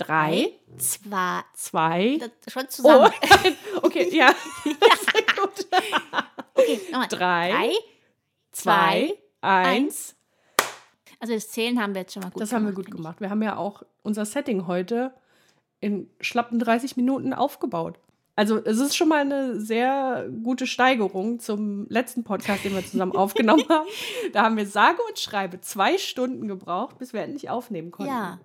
Drei, Zwei. zwei. Das, schon zusammen. Oh, okay, ja. Gut. Okay, nochmal. Drei, Drei, Zwei, eins. Also das Zählen haben wir jetzt schon mal gut Das gemacht. haben wir gut gemacht. Wir haben ja auch unser Setting heute in schlappen 30 Minuten aufgebaut. Also es ist schon mal eine sehr gute Steigerung zum letzten Podcast, den wir zusammen aufgenommen haben. Da haben wir sage und schreibe zwei Stunden gebraucht, bis wir endlich aufnehmen konnten. Ja,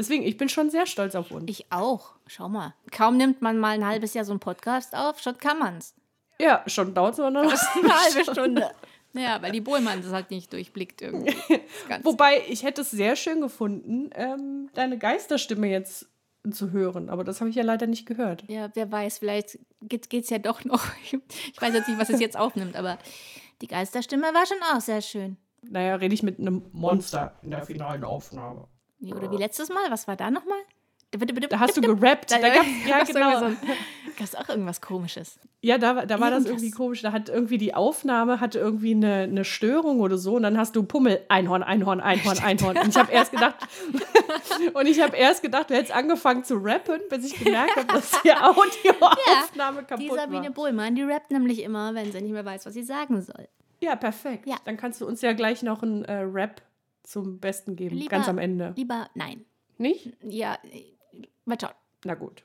Deswegen, ich bin schon sehr stolz auf uns. ich auch. Schau mal. Kaum nimmt man mal ein halbes Jahr so einen Podcast auf, schon kann man's. ja, schon dauert es aber noch. Eine halbe Stunde. Naja, weil die Bohlmann das halt nicht durchblickt irgendwie. Wobei, ich hätte es sehr schön gefunden, ähm, deine Geisterstimme jetzt zu hören. Aber das habe ich ja leider nicht gehört. Ja, wer weiß, vielleicht geht es ja doch noch. Ich weiß jetzt nicht, was es jetzt aufnimmt, aber die Geisterstimme war schon auch sehr schön. Naja, rede ich mit einem Monster in der finalen Aufnahme. Nee, Oder wie letztes Mal, was war da nochmal? Da hast du gerappt. Da Da, gab's, ja, gab's genau. so auch irgendwas komisches. Ja, da, da war das Irgendwas. irgendwie komisch. Da hat irgendwie die Aufnahme hatte irgendwie eine, eine Störung oder so. Und dann hast du Pummel, Einhorn, Einhorn, Einhorn, Einhorn. Und ich habe erst gedacht, und ich habe erst gedacht, du hättest angefangen zu rappen, bis ich gemerkt habe, dass die Audioaufnahme Die kaputt Sabine war. Bohlmann, die rappt nämlich immer, wenn sie nicht mehr weiß, was sie sagen soll. Ja, perfekt. Ja. Dann kannst du uns ja gleich noch einen äh, Rap zum Besten geben, Lieber- ganz am Ende. Lieber, nein. Nicht? Ja, mal schauen. Na gut.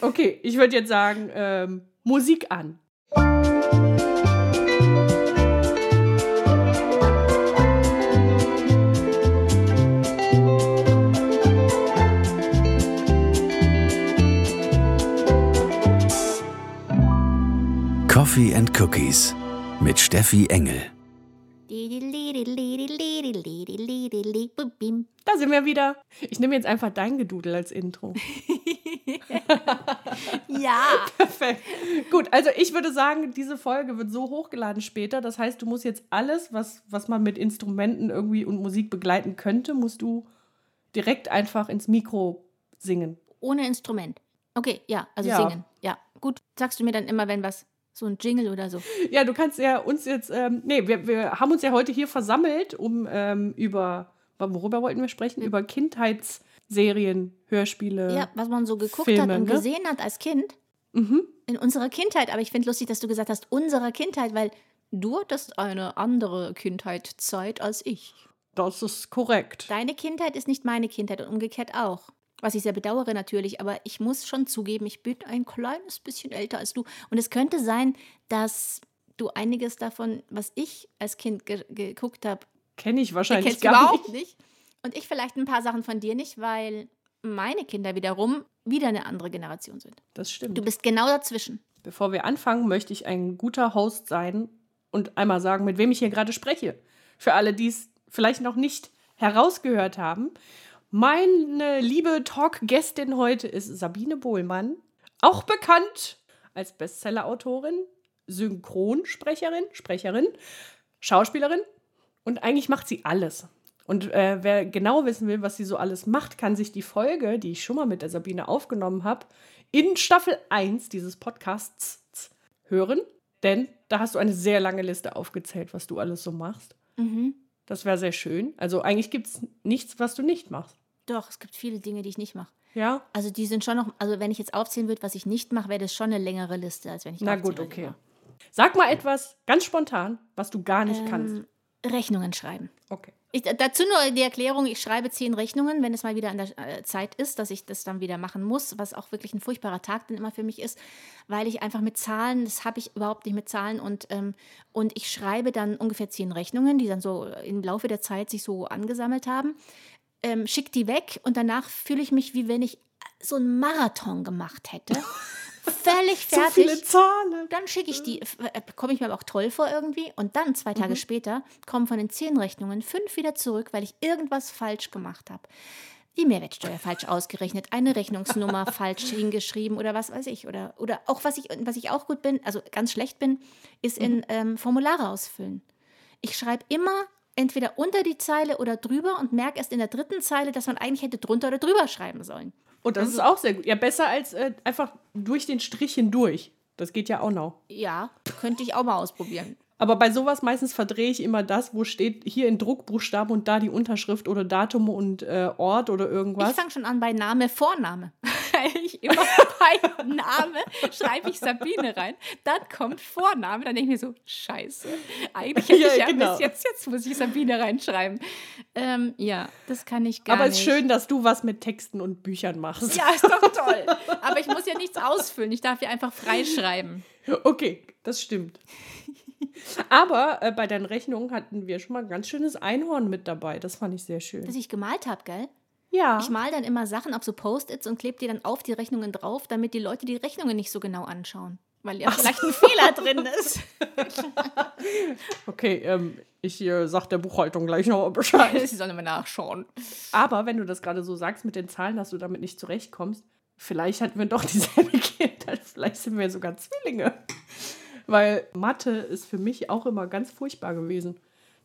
Okay, ich würde jetzt sagen, ähm, Musik an. Coffee and Cookies mit Steffi Engel. Da sind wir wieder. Ich nehme jetzt einfach dein Gedudel als Intro. Ja. Perfekt. Gut, also ich würde sagen, diese Folge wird so hochgeladen später. Das heißt, du musst jetzt alles, was, was man mit Instrumenten irgendwie und Musik begleiten könnte, musst du direkt einfach ins Mikro singen. Ohne Instrument. Okay, ja, also Ja. singen. Ja, gut. Sagst du mir dann immer, wenn was, so ein Jingle oder so. Ja, du kannst ja uns jetzt, ähm, nee, wir, wir haben uns ja heute hier versammelt, um ähm, über, worüber wollten wir sprechen? Über Kindheitsserien, Hörspiele. Ja, was man so geguckt Filme, hat und ne? gesehen hat als Kind. Mhm. In unserer Kindheit. Aber ich finde lustig, dass du gesagt hast, unserer Kindheit, weil du hattest eine andere Kindheitszeit als ich. Das ist korrekt. Deine Kindheit ist nicht meine Kindheit und umgekehrt auch. Was ich sehr bedauere natürlich, aber ich muss schon zugeben, ich bin ein kleines bisschen älter als du. Und es könnte sein, dass du einiges davon, was ich als Kind ge geguckt habe, Kenne ich wahrscheinlich gar nicht. nicht. Und ich vielleicht ein paar Sachen von dir nicht, weil meine Kinder wiederum wieder eine andere Generation sind. Das stimmt. Du bist genau dazwischen. Bevor wir anfangen, möchte ich ein guter Host sein und einmal sagen, mit wem ich hier gerade spreche. Für alle, die es vielleicht noch nicht herausgehört haben. Meine liebe Talk-Gästin heute ist Sabine Bohlmann, auch bekannt als Bestseller-Autorin, Synchronsprecherin, Sprecherin, Schauspielerin und eigentlich macht sie alles. Und äh, wer genau wissen will, was sie so alles macht, kann sich die Folge, die ich schon mal mit der Sabine aufgenommen habe, in Staffel 1 dieses Podcasts hören. Denn da hast du eine sehr lange Liste aufgezählt, was du alles so machst. Mhm. Das wäre sehr schön. Also eigentlich gibt es nichts, was du nicht machst. Doch, es gibt viele Dinge, die ich nicht mache. Ja? Also die sind schon noch, also wenn ich jetzt aufzählen würde, was ich nicht mache, wäre das schon eine längere Liste, als wenn ich Na gut, okay. mache. Sag mal etwas ganz spontan, was du gar nicht kannst. Ähm, Rechnungen schreiben. Okay. Ich, dazu nur die Erklärung, ich schreibe zehn Rechnungen, wenn es mal wieder an der äh, Zeit ist, dass ich das dann wieder machen muss, was auch wirklich ein furchtbarer Tag dann immer für mich ist, weil ich einfach mit Zahlen, das habe ich überhaupt nicht mit Zahlen und, ähm, und ich schreibe dann ungefähr zehn Rechnungen, die dann so im Laufe der Zeit sich so angesammelt haben, ähm, schick die weg und danach fühle ich mich, wie wenn ich so einen Marathon gemacht hätte. Völlig fertig viele Zahlen. dann schicke ich die, äh, komme ich mir aber auch toll vor irgendwie. Und dann, zwei Mhm. Tage später, kommen von den zehn Rechnungen fünf wieder zurück, weil ich irgendwas falsch gemacht habe. Die Mehrwertsteuer falsch ausgerechnet, eine Rechnungsnummer falsch hingeschrieben oder was weiß ich. Oder, oder auch, was ich, was ich auch gut bin, also ganz schlecht bin, ist Mhm. in ähm, Formulare ausfüllen. Ich schreibe immer entweder unter die Zeile oder drüber und merke erst in der dritten Zeile, dass man eigentlich hätte drunter oder drüber schreiben sollen. Und das ist auch sehr gut. Ja, besser als äh, einfach durch den Strich hindurch. Das geht ja auch noch. Ja, könnte ich auch mal ausprobieren. Aber bei sowas meistens verdrehe ich immer das, wo steht hier in Druckbuchstaben und da die Unterschrift oder Datum und äh, Ort oder irgendwas. Ich fange schon an bei Name, Vorname. Ich immer bei Name schreibe ich Sabine rein, dann kommt Vorname, dann denke ich mir so, scheiße. Eigentlich hätte Ja, ich ja genau. bis jetzt, jetzt muss ich Sabine reinschreiben. Ähm, ja, das kann ich gar Aber es nicht. ist schön, dass du was mit Texten und Büchern machst. Ja, ist doch toll. Aber ich muss ja nichts ausfüllen. Ich darf ja einfach freischreiben. Okay, das stimmt. Aber äh, bei deinen Rechnungen hatten wir schon mal ein ganz schönes Einhorn mit dabei. Das fand ich sehr schön. Dass ich gemalt habe, gell? Ja. Ich mal dann immer Sachen auf so Post-its und klebe die dann auf die Rechnungen drauf, damit die Leute die Rechnungen nicht so genau anschauen. Weil ja vielleicht ein Fehler drin ist. Okay, ähm, ich äh, sag der Buchhaltung gleich noch Bescheid. Sie sollen immer nachschauen. Aber wenn du das gerade so sagst mit den Zahlen, dass du damit nicht zurechtkommst, vielleicht hatten wir doch dieselbe Kindheit. Vielleicht sind wir sogar Zwillinge. Weil Mathe ist für mich auch immer ganz furchtbar gewesen.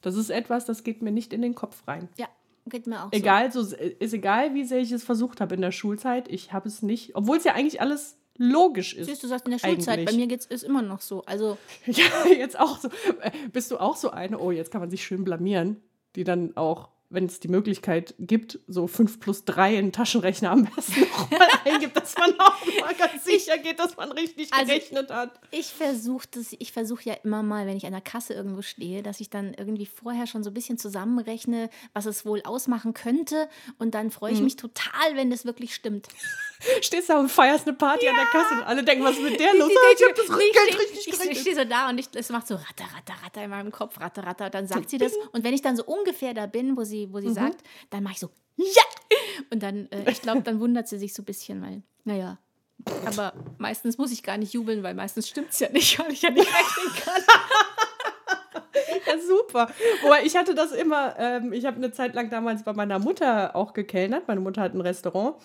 Das ist etwas, das geht mir nicht in den Kopf rein. Ja, geht mir auch Egal, so, ist egal, wie sehr ich es versucht habe in der Schulzeit. Ich habe es nicht, obwohl es ja eigentlich alles logisch so. ist. Siehst du, sagst in der Schulzeit, eigentlich. bei mir geht es immer noch so. Also, Ja, jetzt auch so. Äh, Bist du auch so eine, oh, jetzt kann man sich schön blamieren, die dann auch, wenn es die Möglichkeit gibt, so 5 plus 3 in den Taschenrechner am besten nochmal eingibt, dass man auch mal ganz sicher geht, dass man richtig Also- gerechnet hat. ich versuche das, ich versuche ja immer mal, wenn ich an der Kasse irgendwo stehe, dass ich dann irgendwie vorher schon so ein bisschen zusammenrechne, was es wohl ausmachen könnte. Und dann freue ich mich total, wenn das wirklich stimmt. Stehst da und feierst eine Party an der Kasse und alle denken, was ist mit der los? Ich Ah, Ich denke, hab das ich Geld richtig Ich, ich stehe so da und ich, es macht so ratter, ratter, ratter in meinem Kopf, ratter, ratter. Und dann sagt sie das. Und wenn ich dann so ungefähr da bin, wo sie, Mhm. wo sie sagt, dann mache ich so, ja! Und dann, äh, ich glaube, dann wundert sie sich so ein bisschen, weil, naja. Aber meistens muss ich gar nicht jubeln, weil meistens stimmt es ja nicht, weil ich ja nicht rechnen kann. Ja, super. Wobei ich hatte das immer, ähm, ich habe eine Zeit lang damals bei meiner Mutter auch gekellnert. Meine Mutter hat ein Restaurant.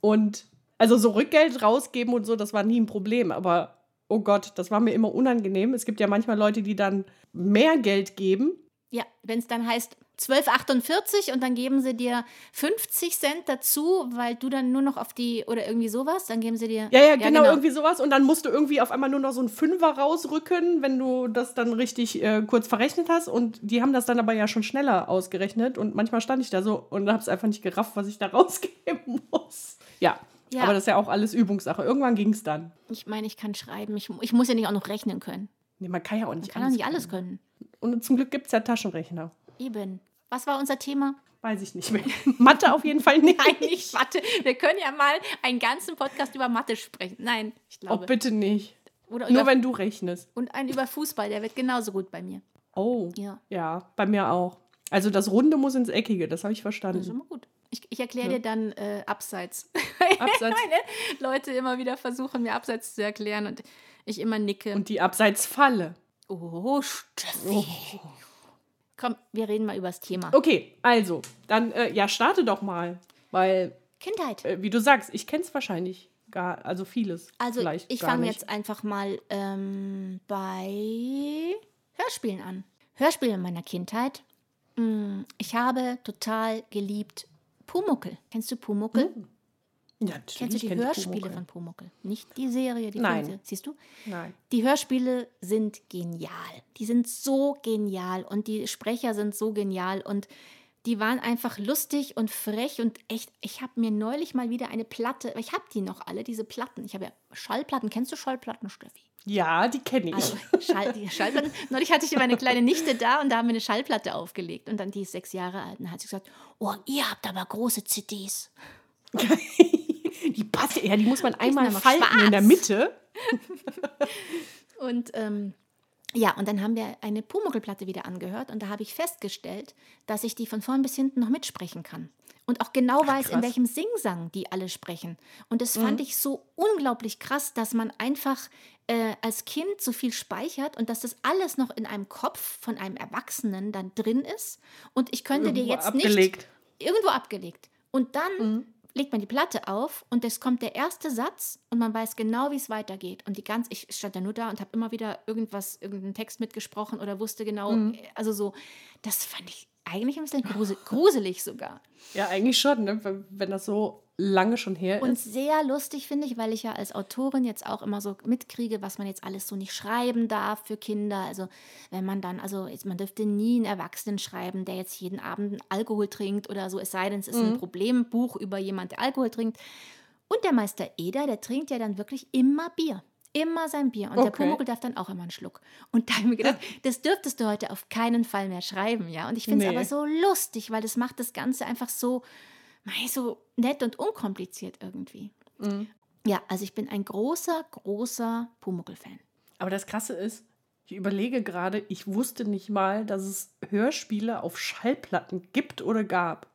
Und also so Rückgeld rausgeben und so, das war nie ein Problem. Aber oh Gott, das war mir immer unangenehm. Es gibt ja manchmal Leute, die dann mehr Geld geben. Ja, wenn es dann heißt 12,48 und dann geben sie dir 50 Cent dazu, weil du dann nur noch auf die, oder irgendwie sowas, dann geben sie dir. Ja, ja, genau, irgendwie sowas. Und dann musst du irgendwie auf einmal nur noch so einen Fünfer rausrücken, wenn du das dann richtig äh, kurz verrechnet hast. Und die haben das dann aber ja schon schneller ausgerechnet. Und manchmal stand ich da so und habe es einfach nicht gerafft, was ich da rausgeben muss. Ja. Ja. Aber das ist ja auch alles Übungssache. Irgendwann ging es dann. Ich meine, ich kann schreiben, ich, ich muss ja nicht auch noch rechnen können. Nee, man kann ja auch nicht Ich kann auch nicht alles können. Und zum Glück gibt es ja Taschenrechner. Eben. Was war unser Thema? Weiß ich nicht mehr. Mathe auf jeden Fall nicht. Nein, nicht Mathe. Wir können ja mal einen ganzen Podcast über Mathe sprechen. Nein, ich Oh, glaube. bitte nicht. Oder Nur wenn du rechnest. und einen über Fußball, der wird genauso gut bei mir. Oh. Ja, Ja, bei mir auch. Also das Runde muss ins Eckige, das habe ich das ist verstanden. immer gut. Ich, ich erkläre dir dann äh, Abseits. Abseits. Meine Leute immer wieder versuchen, mir Abseits zu erklären und ich immer nicke. Und die Abseitsfalle. oh, Steffi. Komm, wir reden mal über das Thema. Okay, also, dann, äh, ja, starte doch mal. Weil, Kindheit. äh, wie du sagst, ich kenne es wahrscheinlich gar, also vieles. Also ich fange jetzt einfach mal ähm, bei Hörspielen an. Hörspiele in meiner Kindheit. Mm, Ich habe total geliebt Pumuckel. Kennst du Pumuckel? Ja, natürlich Kennst du die kenn Hörspiele Pumuckl. von Pumuckel? Nicht die Serie, die Nein. Siehst du? Nein. Die Hörspiele sind genial. Die sind so genial und die Sprecher sind so genial und die waren einfach lustig und frech und echt. Ich habe mir neulich mal wieder eine Platte, ich habe die noch alle, diese Platten. Ich habe ja Schallplatten. Kennst du Schallplatten, Steffi? Ja, die kenne ich. Also Schall, die Schallplatten. Neulich hatte ich meine kleine Nichte da und da haben wir eine Schallplatte aufgelegt und dann die ist sechs Jahre alt und dann hat sie gesagt, oh, ihr habt aber große CDs. die passt, ja, die muss man einmal falten in der schwarz. Mitte. Und ähm, ja, und dann haben wir eine Pumuckl-Platte wieder angehört und da habe ich festgestellt, dass ich die von vorn bis hinten noch mitsprechen kann. Und auch genau weiß, in krass. welchem Singsang die alle sprechen. Und das fand ich so unglaublich krass, dass man einfach äh, als Kind so viel speichert und dass das alles noch in einem Kopf von einem Erwachsenen dann drin ist. Und ich könnte dir Irgendwo jetzt abgelegt. nicht irgendwo abgelegt. Und dann legt man die Platte auf und es kommt der erste Satz und man weiß genau, wie es weitergeht. Und die ganz, ich stand da nur da und habe immer wieder irgendwas, irgendeinen Text mitgesprochen oder wusste genau, also so, das fand ich eigentlich ein bisschen grusel gruselig sogar. Ja, eigentlich schon, ne? wenn das so lange schon her Und ist. sehr lustig finde ich, weil ich ja als Autorin jetzt auch immer so mitkriege, was man jetzt alles so nicht schreiben darf für Kinder. Also wenn man dann, also jetzt, man dürfte nie einen Erwachsenen schreiben, der jetzt jeden Abend Alkohol trinkt oder so, es sei denn, es ist ein Problembuch über jemand, der Alkohol trinkt. Und der Meister Eder, der trinkt ja dann wirklich immer Bier. Immer sein Bier. Und der Okay. Pumuckl darf dann auch immer einen Schluck. Und da habe ich mir gedacht, das dürftest du heute auf keinen Fall mehr schreiben, ja. Und ich finde es Nee. aber so lustig, weil das macht das Ganze einfach so, mei, so nett und unkompliziert irgendwie. Ja, also ich bin ein großer, großer Pumuckl-Fan. Aber das Krasse ist, ich überlege gerade, ich wusste nicht mal, dass es Hörspiele auf Schallplatten gibt oder gab.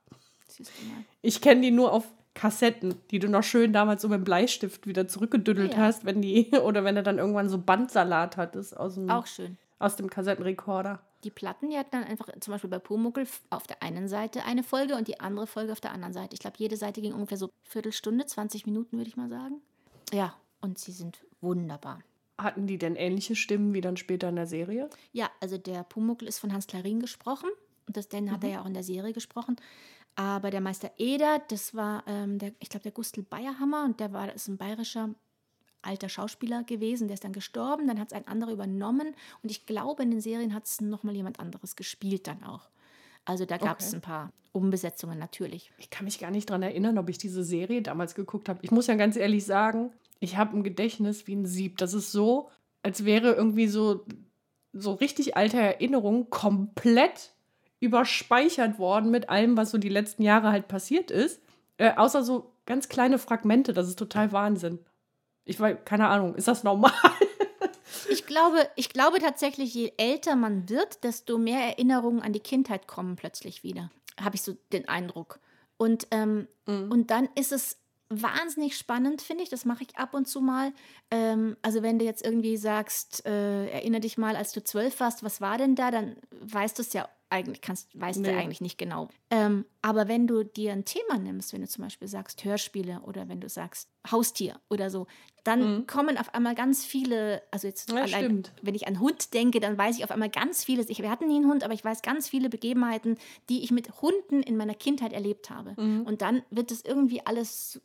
Ich kenne die nur auf Kassetten, die du noch schön damals so mit dem Bleistift wieder zurückgedüdelt Ja. hast, wenn die, oder wenn du dann irgendwann so Bandsalat hattest aus dem, Auch schön. aus dem Kassettenrekorder. Die Platten, die hatten dann einfach zum Beispiel bei Pumuckl auf der einen Seite eine Folge und die andere Folge auf der anderen Seite. Ich glaube, jede Seite ging ungefähr so Viertelstunde, 20 Minuten, würde ich mal sagen. Ja, und sie sind wunderbar. Hatten die denn ähnliche Stimmen wie dann später in der Serie? Ja, also der Pumuckl ist von Hans Klarin gesprochen. Und das, den hat er ja auch in der Serie gesprochen. Aber der Meister Eder, das war, ähm, der, ich glaube, der Gustl Bayerhammer. Und der war, das ist ein bayerischer alter Schauspieler gewesen. Der ist dann gestorben. Dann hat es ein anderer übernommen. Und ich glaube, in den Serien hat es nochmal jemand anderes gespielt dann auch. Also da gab es Okay. ein paar Umbesetzungen natürlich. Ich kann mich gar nicht daran erinnern, ob ich diese Serie damals geguckt habe. Ich muss ja ganz ehrlich sagen, ich habe ein Gedächtnis wie ein Sieb. Das ist so, als wäre irgendwie so, so richtig alte Erinnerungen komplett überspeichert worden mit allem, was so die letzten Jahre halt passiert ist. Äh, außer so ganz kleine Fragmente. Das ist total Wahnsinn. Ich weiß, keine Ahnung, ist das normal? Ich glaube, ich glaube tatsächlich, je älter man wird, desto mehr Erinnerungen an die Kindheit kommen plötzlich wieder. Habe ich so den Eindruck. Und, ähm, und dann ist es wahnsinnig spannend, finde ich. Das mache ich ab und zu mal. Ähm, also wenn du jetzt irgendwie sagst, äh, erinnere dich mal, als du zwölf warst, was war denn da, dann weißt du es ja eigentlich, kannst, weißt du Nee. eigentlich nicht genau. Ähm, aber wenn du dir ein Thema nimmst, wenn du zum Beispiel sagst Hörspiele oder wenn du sagst Haustier oder so, dann kommen auf einmal ganz viele, also jetzt Ja, allein, wenn ich an Hund denke, dann weiß ich auf einmal ganz vieles. Ich, wir hatten nie einen Hund, aber ich weiß ganz viele Begebenheiten, die ich mit Hunden in meiner Kindheit erlebt habe. Mhm. Und dann wird es irgendwie alles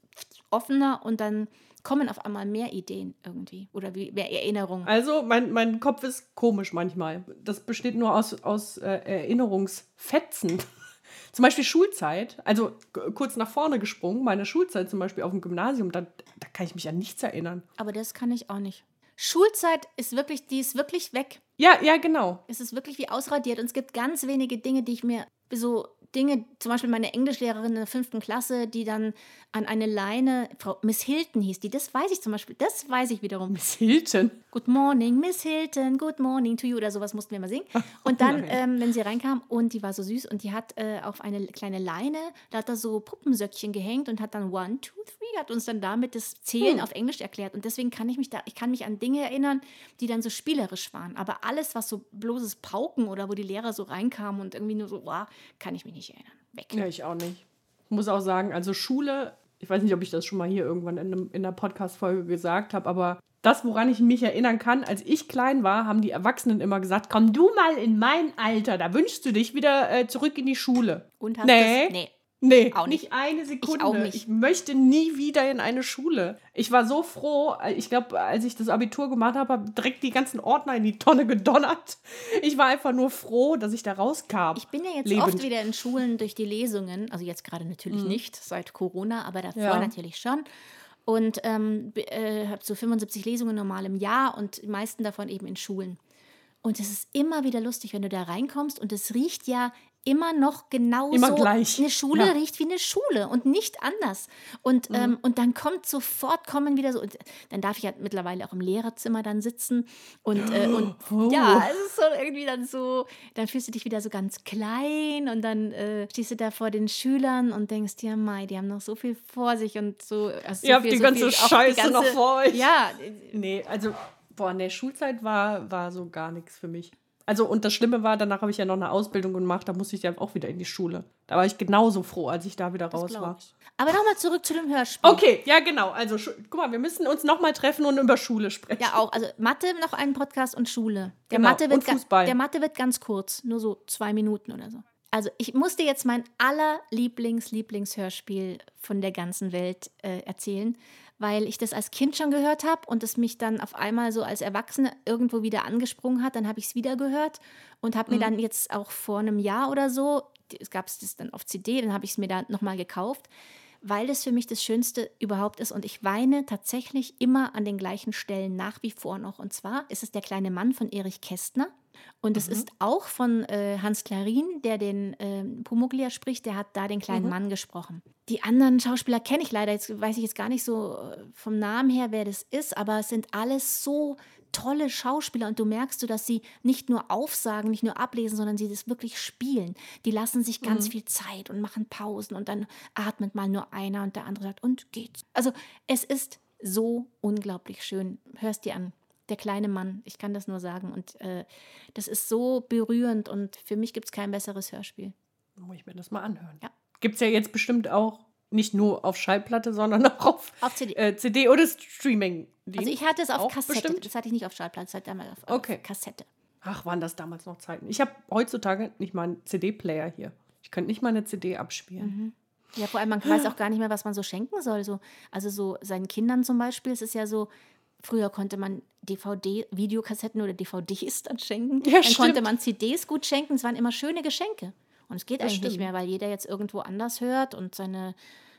offener und dann kommen auf einmal mehr Ideen irgendwie oder wie, mehr Erinnerungen. Also, mein, mein Kopf ist komisch manchmal. Das besteht nur aus, aus äh, Erinnerungsfetzen. zum Beispiel Schulzeit. Also kurz nach vorne gesprungen, meine Schulzeit zum Beispiel auf dem Gymnasium, da, da kann ich mich an nichts erinnern. Aber das kann ich auch nicht. Schulzeit ist wirklich, die ist wirklich weg. Ja, ja, genau. Es ist wirklich wie ausradiert und es gibt ganz wenige Dinge, die ich mir so Dinge, zum Beispiel meine Englischlehrerin in der fünften Klasse, die dann an eine Leine, Frau Miss Hilton hieß die, das weiß ich zum Beispiel, das weiß ich wiederum. Miss Hilton. Good morning, Miss Hilton, good morning to you oder sowas mussten wir mal singen. Und dann, ähm, wenn sie reinkam und die war so süß und die hat äh, auf eine kleine Leine, da hat da so Puppensöckchen gehängt und hat dann one, two, three, hat uns dann damit das Zählen auf Englisch erklärt. Und deswegen kann ich mich da, ich kann mich an Dinge erinnern, die dann so spielerisch waren. Aber alles, was so bloßes Pauken oder wo die Lehrer so reinkamen und irgendwie nur so, wow, kann ich mich nicht erinnern. Weg. Ja, ich auch nicht. Ich muss auch sagen, also Schule, ich weiß nicht, ob ich das schon mal hier irgendwann in, einem, in der Podcast-Folge gesagt habe, aber das, woran ich mich erinnern kann, als ich klein war, haben die Erwachsenen immer gesagt, komm du mal in mein Alter, da wünschst du dich wieder äh, zurück in die Schule. Und hast Nee. das? Nee. Nee, Auch nicht. nicht eine Sekunde. auch nicht. Ich möchte nie wieder in eine Schule. Ich war so froh, ich glaube, als ich das Abitur gemacht habe, habe direkt die ganzen Ordner in die Tonne gedonnert. Ich war einfach nur froh, dass ich da rauskam. Ich bin ja jetzt Lebend. oft wieder in Schulen durch die Lesungen, also jetzt gerade natürlich nicht, seit Corona, aber davor Ja. natürlich schon. Und ähm, äh, habe so 75 Lesungen normal im Jahr und die meisten davon eben in Schulen. Und es ist immer wieder lustig, wenn du da reinkommst und es riecht ja immer noch genauso. Immer gleich. Eine Schule Ja. Mhm. riecht wie eine Schule und nicht anders. Und, ähm, und dann kommt sofort, kommen wieder so, und dann darf ich ja mittlerweile auch im Lehrerzimmer dann sitzen und, äh, und Oh. ja, es ist so irgendwie dann so, dann fühlst du dich wieder so ganz klein und dann äh, stehst du da vor den Schülern und denkst, ja, Mai, die haben noch so viel vor sich und so. also so Ihr habt viel, die so ganze viel, Scheiße noch vor euch. Ja, Nee, also, boah, ne, Schulzeit war, war so gar nichts für mich. Also, und das Schlimme war, danach habe ich ja noch eine Ausbildung gemacht, da musste ich ja auch wieder in die Schule. Da war ich genauso froh, als ich da wieder raus war. ich. Aber nochmal zurück zu dem Hörspiel. Okay, ja, genau. Also, guck mal, wir müssen uns nochmal treffen und über Schule sprechen. Ja, auch. Also Mathe noch einen Podcast und Schule. Der, Genau, Mathe, wird und Fußball. der Mathe wird ganz kurz, nur so zwei Minuten oder so. Also ich musste jetzt mein allerlieblings-Lieblingshörspiel von der ganzen Welt äh, erzählen, weil ich das als Kind schon gehört habe und es mich dann auf einmal so als Erwachsene irgendwo wieder angesprungen hat. Dann habe ich es wieder gehört und habe mir dann jetzt auch vor einem Jahr oder so, es gab es das dann auf CD, dann habe ich es mir da nochmal gekauft, weil es für mich das Schönste überhaupt ist und ich weine tatsächlich immer an den gleichen Stellen nach wie vor noch. Und zwar ist es der kleine Mann von Erich Kästner. Und es ist auch von äh, Hans Klarin, der den äh, Pumucklia spricht, der hat da den kleinen Mann gesprochen. Die anderen Schauspieler kenne ich leider, jetzt weiß ich jetzt gar nicht so äh, vom Namen her, wer das ist, aber es sind alles so tolle Schauspieler und du merkst so, dass sie nicht nur aufsagen, nicht nur ablesen, sondern sie das wirklich spielen. Die lassen sich ganz viel Zeit und machen Pausen und dann atmet mal nur einer und der andere sagt, und geht's. Also es ist so unglaublich schön. Hörst dir an. Der kleine Mann, ich kann das nur sagen. Und äh, das ist so berührend und für mich gibt es kein besseres Hörspiel. Muss ich mir das mal anhören. Ja. Gibt es ja jetzt bestimmt auch nicht nur auf Schallplatte, sondern auch auf, Auf CD. äh, CD oder Streaming. Also ich hatte es auf Kassette. bestimmt? Das hatte ich nicht auf Schallplatte, das hatte ich damals auf, Okay. auf Kassette. Ach, waren das damals noch Zeiten. Ich habe heutzutage nicht mal einen CD-Player hier. Ich könnte nicht mal eine CD abspielen. Ja, vor allem, man weiß auch gar nicht mehr, was man so schenken soll. So, also so seinen Kindern zum Beispiel, es ist ja so, früher konnte man DVD, Videokassetten oder DVDs dann schenken. Ja, dann konnte stimmt. man CDs gut schenken. Es waren immer schöne Geschenke. Und es geht Das eigentlich nicht stimmt. mehr, weil jeder jetzt irgendwo anders hört und seine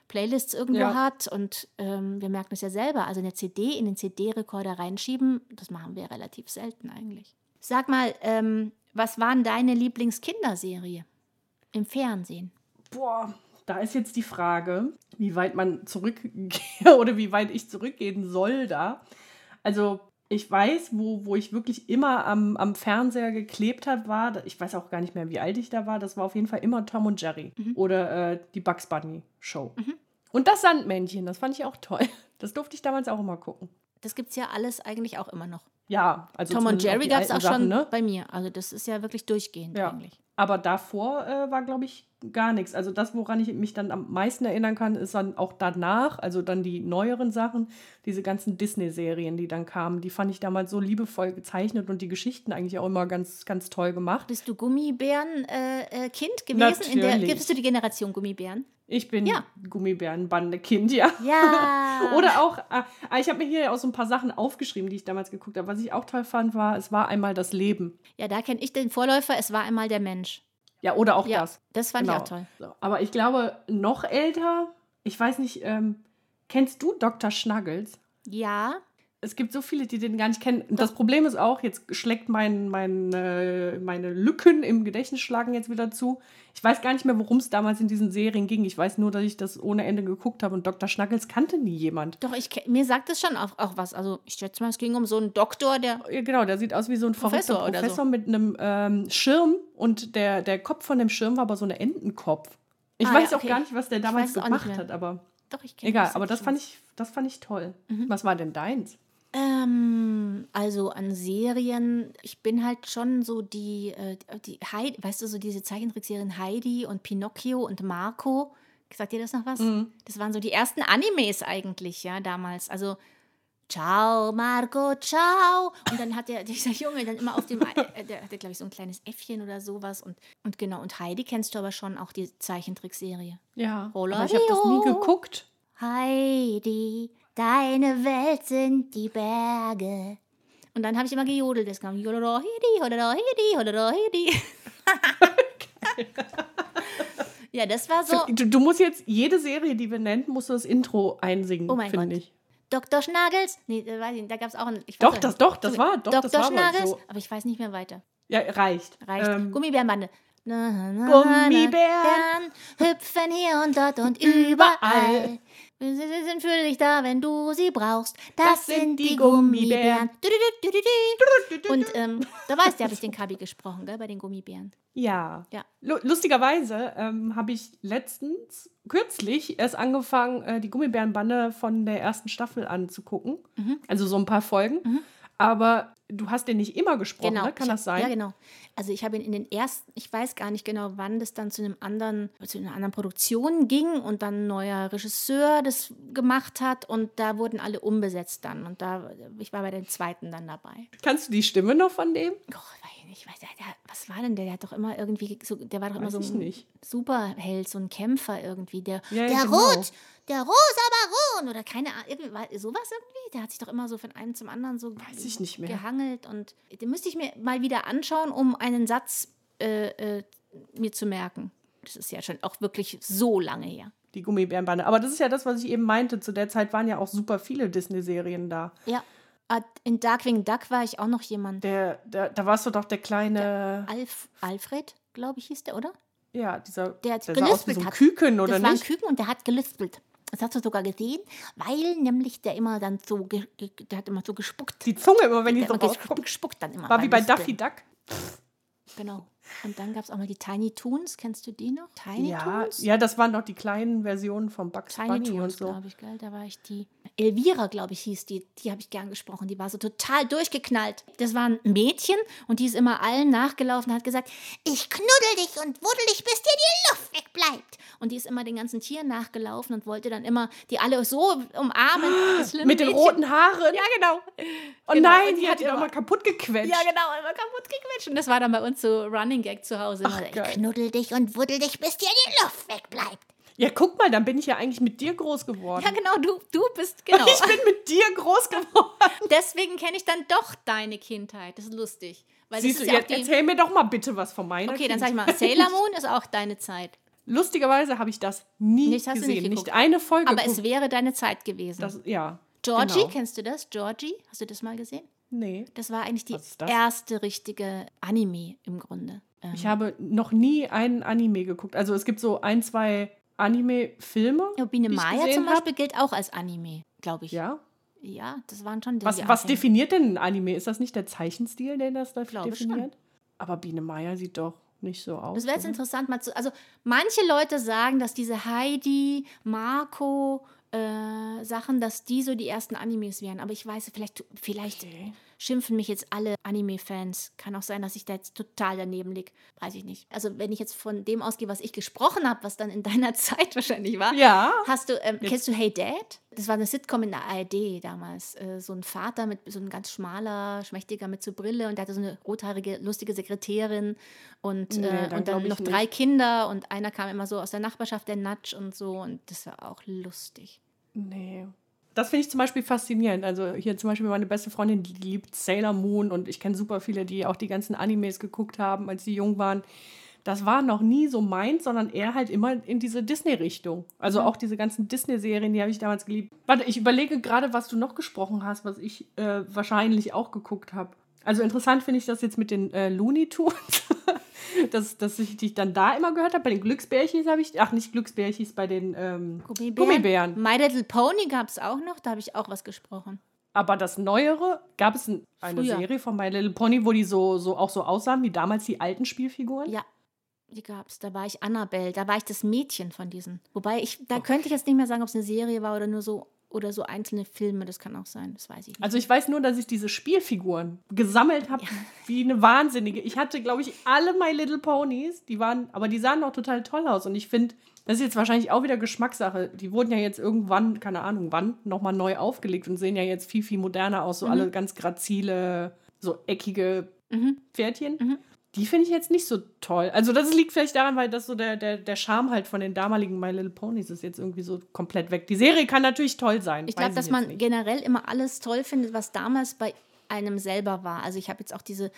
Playlists irgendwo Ja. hat. Und ähm, wir merken es ja selber. Also eine CD in den CD-Rekorder reinschieben, das machen wir relativ selten eigentlich. Sag mal, ähm, was war denn deine Lieblingskinderserie im Fernsehen? Boah, da ist jetzt die Frage, wie weit man zurückgeht oder wie weit ich zurückgehen soll da. Also ich weiß, wo, wo ich wirklich immer am, am Fernseher geklebt habe, war, ich weiß auch gar nicht mehr, wie alt ich da war, das war auf jeden Fall immer Tom und Jerry oder äh, die Bugs Bunny Show. Und das Sandmännchen, das fand ich auch toll. Das durfte ich damals auch immer gucken. Das gibt es ja alles eigentlich auch immer noch. Ja, also Tom und Jerry gab es auch Sachen, schon ne? bei mir. Also das ist ja wirklich durchgehend Ja. eigentlich. Aber davor äh, war, glaube ich, gar nichts. Also das, woran ich mich dann am meisten erinnern kann, ist dann auch danach, also dann die neueren Sachen, diese ganzen Disney-Serien, die dann kamen. Die fand ich damals so liebevoll gezeichnet und die Geschichten eigentlich auch immer ganz, ganz toll gemacht. Bist du Gummibären-Kind äh, Kind gewesen? In der, Natürlich. bist du die Generation Gummibären? Ich bin Ja. Gummibärenbande-Kind, ja. Ja. Oder auch, ah, ich habe mir hier auch so ein paar Sachen aufgeschrieben, die ich damals geguckt habe. Was ich auch toll fand, war, es war einmal das Leben. Ja, da kenne ich den Vorläufer. Es war einmal der Mensch. Ja, oder auch Ja, das. das fand Genau. ich auch toll. Aber ich glaube, noch älter, ich weiß nicht, ähm, kennst du Dr. Schnuggles? Ja. Es gibt so viele, die den gar nicht kennen. Das Problem ist auch, jetzt schlägt mein, mein, äh, meine Lücken im Gedächtnis schlagen jetzt wieder zu. Ich weiß gar nicht mehr, worum es damals in diesen Serien ging. Ich weiß nur, dass ich das ohne Ende geguckt habe und Dr. Schnuggles kannte nie jemand. Doch, ich, mir sagt es schon auch, auch was. Also ich schätze mal, es ging um so einen Doktor, der... Ja, genau, der sieht aus wie so ein Professor verrückter oder Professor so. mit einem ähm, Schirm und der, der Kopf von dem Schirm war aber so ein Entenkopf. Ich Ah, weiß ja, auch okay. gar nicht, was der Ich damals weiß es auch nicht gemacht hat, aber Doch, ich kenne egal. Aber das fand ich, das fand ich toll. Was war denn deins? Ähm, also an Serien, ich bin halt schon so die, äh, die Heidi, weißt du, so diese Zeichentrickserien Heidi und Pinocchio und Marco. Sagt dir das noch was? Das waren so die ersten Animes eigentlich, ja, damals. Also Ciao, Marco, ciao. Und dann hat der, dieser Junge dann immer auf dem, äh, der hatte, glaube ich, so ein kleines Äffchen oder sowas. Und, und genau, und Heidi kennst du aber schon auch die Zeichentrickserie. Ja, Roller aber ich habe das nie geguckt. Heidi, deine Welt sind die Berge. Und dann habe ich immer gejodelt. Das kam Jodoro Hidi, Hidi. ja, das war so. Du, du musst jetzt jede Serie, die wir nennen, musst du das Intro einsingen, Oh mein finde Gott. ich. Dr. Schnaggels. Nee, da, weiß ich, nicht, da gab es auch einen. Ich Doch, das- doch, das war- doch, das Dr. war aber Schnaggels, so. aber ich weiß nicht mehr weiter. Ja, reicht. Reicht. Ähm, Gummibärenbande. Na, na, na, Gummibären. na, hüpfen hier und dort und überall. Sie sind für dich da, wenn du sie brauchst. Das, sind die Gummibären. Du. Und ähm, da weißt du, habe ich den Kabi gesprochen, gell, bei den Gummibären. Ja. Ja. Lu- Lustigerweise ähm, habe ich letztens, kürzlich, erst angefangen, äh, die Gummibärenbande von der ersten Staffel anzugucken. Mhm. Also so ein paar Folgen. Aber du hast den nicht immer gesprochen, Genau. ne? Kann ich, das sein? Ja, genau. Also ich habe ihn in den ersten, ich weiß gar nicht genau, wann das dann zu einem anderen, zu einer anderen Produktion ging und dann ein neuer Regisseur das gemacht hat und da wurden alle umbesetzt dann und da, ich war bei den zweiten dann dabei. Kannst du die Stimme noch von dem? Oh, weiß ich weiß, der, der, was war denn der? Der hat doch immer irgendwie, so, der war doch immer Weiß so ich ein nicht. Superheld, so ein Kämpfer irgendwie. Der, Ja, der genau. Rot, der rosa Baron oder keine Ahnung, war- sowas irgendwie. Der hat sich doch immer so von einem zum anderen so Weiß ich nicht mehr. gehangelt und den müsste ich mir mal wieder anschauen, um einen Satz äh, äh, mir zu merken. Das ist ja schon auch wirklich so lange her. Die Gummibärenbande. Aber das ist ja das, was ich eben meinte. Zu der Zeit waren ja auch super viele Disney-Serien da. Ja. Ah, In Darkwing Duck war ich auch noch jemand. Der, der, da warst du doch der kleine, Alf, Alfred, glaube ich, hieß der, oder? ja, dieser, Der hat der sah aus wie gelispelt so. Küken, oder das war ein nicht? Küken und der hat gelispelt. Das hast du sogar gesehen, weil nämlich der immer dann so, der hat immer so gespuckt. Die Zunge immer, wenn die der so immer ges- rauskommt. gespuckt dann immer. War wie bei. Daffy Duck. Genau. Und dann gab es auch mal die Tiny Toons. Kennst du die noch? Tiny Ja, Toons? ja, das waren doch die kleinen Versionen von Bugs Tiny Bunny Toons, und so. glaube ich, gell? Da war ich die. Elvira, glaube ich, hieß die. Die habe ich gern gesprochen. Die war so total durchgeknallt. Das war ein Mädchen und die ist immer allen nachgelaufen und hat gesagt: Ich knuddel dich und wuddel dich, bis dir die Luft wegbleibt. Und die ist immer den ganzen Tieren nachgelaufen und wollte dann immer die alle so umarmen. Schlimme Mit den Mädchen. roten Haaren. Ja, genau. oh genau. nein, Und die die hat doch immer- mal kaputt gequetscht. Ja, genau, immer kaputt gequetscht. Und das war dann bei uns so Running Gag zu Hause. Ach, geil. ich knuddel dich und wuddel dich, bis dir die Luft wegbleibt. Ja, guck mal, dann bin ich ja eigentlich mit dir groß geworden. Ja, genau, du, du bist, genau. Ich bin mit dir groß geworden. Deswegen kenne ich dann doch deine Kindheit. Das ist lustig. Weil Siehst das du, ja jetzt erzähl mir doch mal bitte was von meiner Okay, dann Kindheit. sag ich mal, Sailor Moon ist auch deine Zeit. Lustigerweise habe ich das nie Das hast du gesehen. nicht Nicht, eine Folge. Aber es wäre deine Zeit gewesen. das, ja. Georgie, genau. kennst du das? Georgie, hast du das mal gesehen? Nee. Das war eigentlich die das? erste richtige Anime im Grunde. Ähm, Ich habe noch nie einen Anime geguckt. Also es gibt so ein, zwei Anime-Filme. ja, Biene Maya zum hab. Beispiel gilt auch als Anime, glaube ich. Ja. Ja, das waren schon Was, die was definiert denn ein Anime? Ist das nicht der Zeichenstil, der das da Glaube schon. definiert? Aber Biene Maya sieht doch nicht so aus. Das wäre jetzt oder? interessant mal zu. Also, manche Leute sagen, dass diese Heidi, Marco, äh, Sachen, dass die so die ersten Animes wären. Aber ich weiß, vielleicht, vielleicht schimpfen mich jetzt alle Anime-Fans. Kann auch sein, dass ich da jetzt total daneben liege. Weiß ich nicht. Also, wenn ich jetzt von dem ausgehe, was ich gesprochen habe, was dann in deiner Zeit wahrscheinlich war. Ja. Hast du, ähm, kennst du Hey Dad? Das war eine Sitcom in der ARD damals. Äh, so ein Vater mit so ein ganz schmaler, schmächtiger mit so Brille und der hatte so eine rothaarige, lustige Sekretärin und, Nee, äh, dann und dann noch nicht. drei Kinder und einer kam immer so aus der Nachbarschaft, der Natsch und so und das war auch lustig. Nee. Das finde ich zum Beispiel faszinierend. Also hier zum Beispiel meine beste Freundin, die liebt Sailor Moon und ich kenne super viele, die auch die ganzen Animes geguckt haben, als sie jung waren. Das war noch nie so meins, sondern eher halt immer in diese Disney-Richtung. Also auch diese ganzen Disney-Serien, die habe ich damals geliebt. Warte, ich überlege gerade, was du noch gesprochen hast, was ich äh, wahrscheinlich auch geguckt habe. Also interessant finde ich das jetzt mit den äh, Looney Tunes, dass, dass ich dich dann da immer gehört habe. Bei den Glücksbärchis habe ich, ach nicht Glücksbärchis, bei den ähm, Gummibären. My Little Pony gab es auch noch, da habe ich auch was gesprochen. Aber das Neuere, gab es ein, eine Früher. Serie von My Little Pony, wo die so, so auch so aussahen wie damals die alten Spielfiguren? Ja, die gab's. Da war ich Annabelle, da war ich das Mädchen von diesen. Wobei ich, da könnte ich jetzt nicht mehr sagen, ob es eine Serie war oder nur so oder so einzelne Filme, das kann auch sein, das weiß ich nicht. Also ich weiß nur, dass ich diese Spielfiguren gesammelt habe wie eine Wahnsinnige. Ich hatte, glaube ich, alle My Little Ponies, die waren, aber die sahen auch total toll aus. Und ich finde, das ist jetzt wahrscheinlich auch wieder Geschmackssache. Die wurden ja jetzt irgendwann, keine Ahnung wann, nochmal neu aufgelegt und sehen ja jetzt viel, viel moderner aus. So Mhm. alle ganz grazile, so eckige Pferdchen. Die finde ich jetzt nicht so toll. Also das liegt vielleicht daran, weil das so der, der, der Charme halt von den damaligen My Little Ponies ist jetzt irgendwie so komplett weg. Die Serie kann natürlich toll sein. Ich glaube, dass man nicht. generell immer alles toll findet, was damals bei einem selber war. Also ich habe jetzt auch diese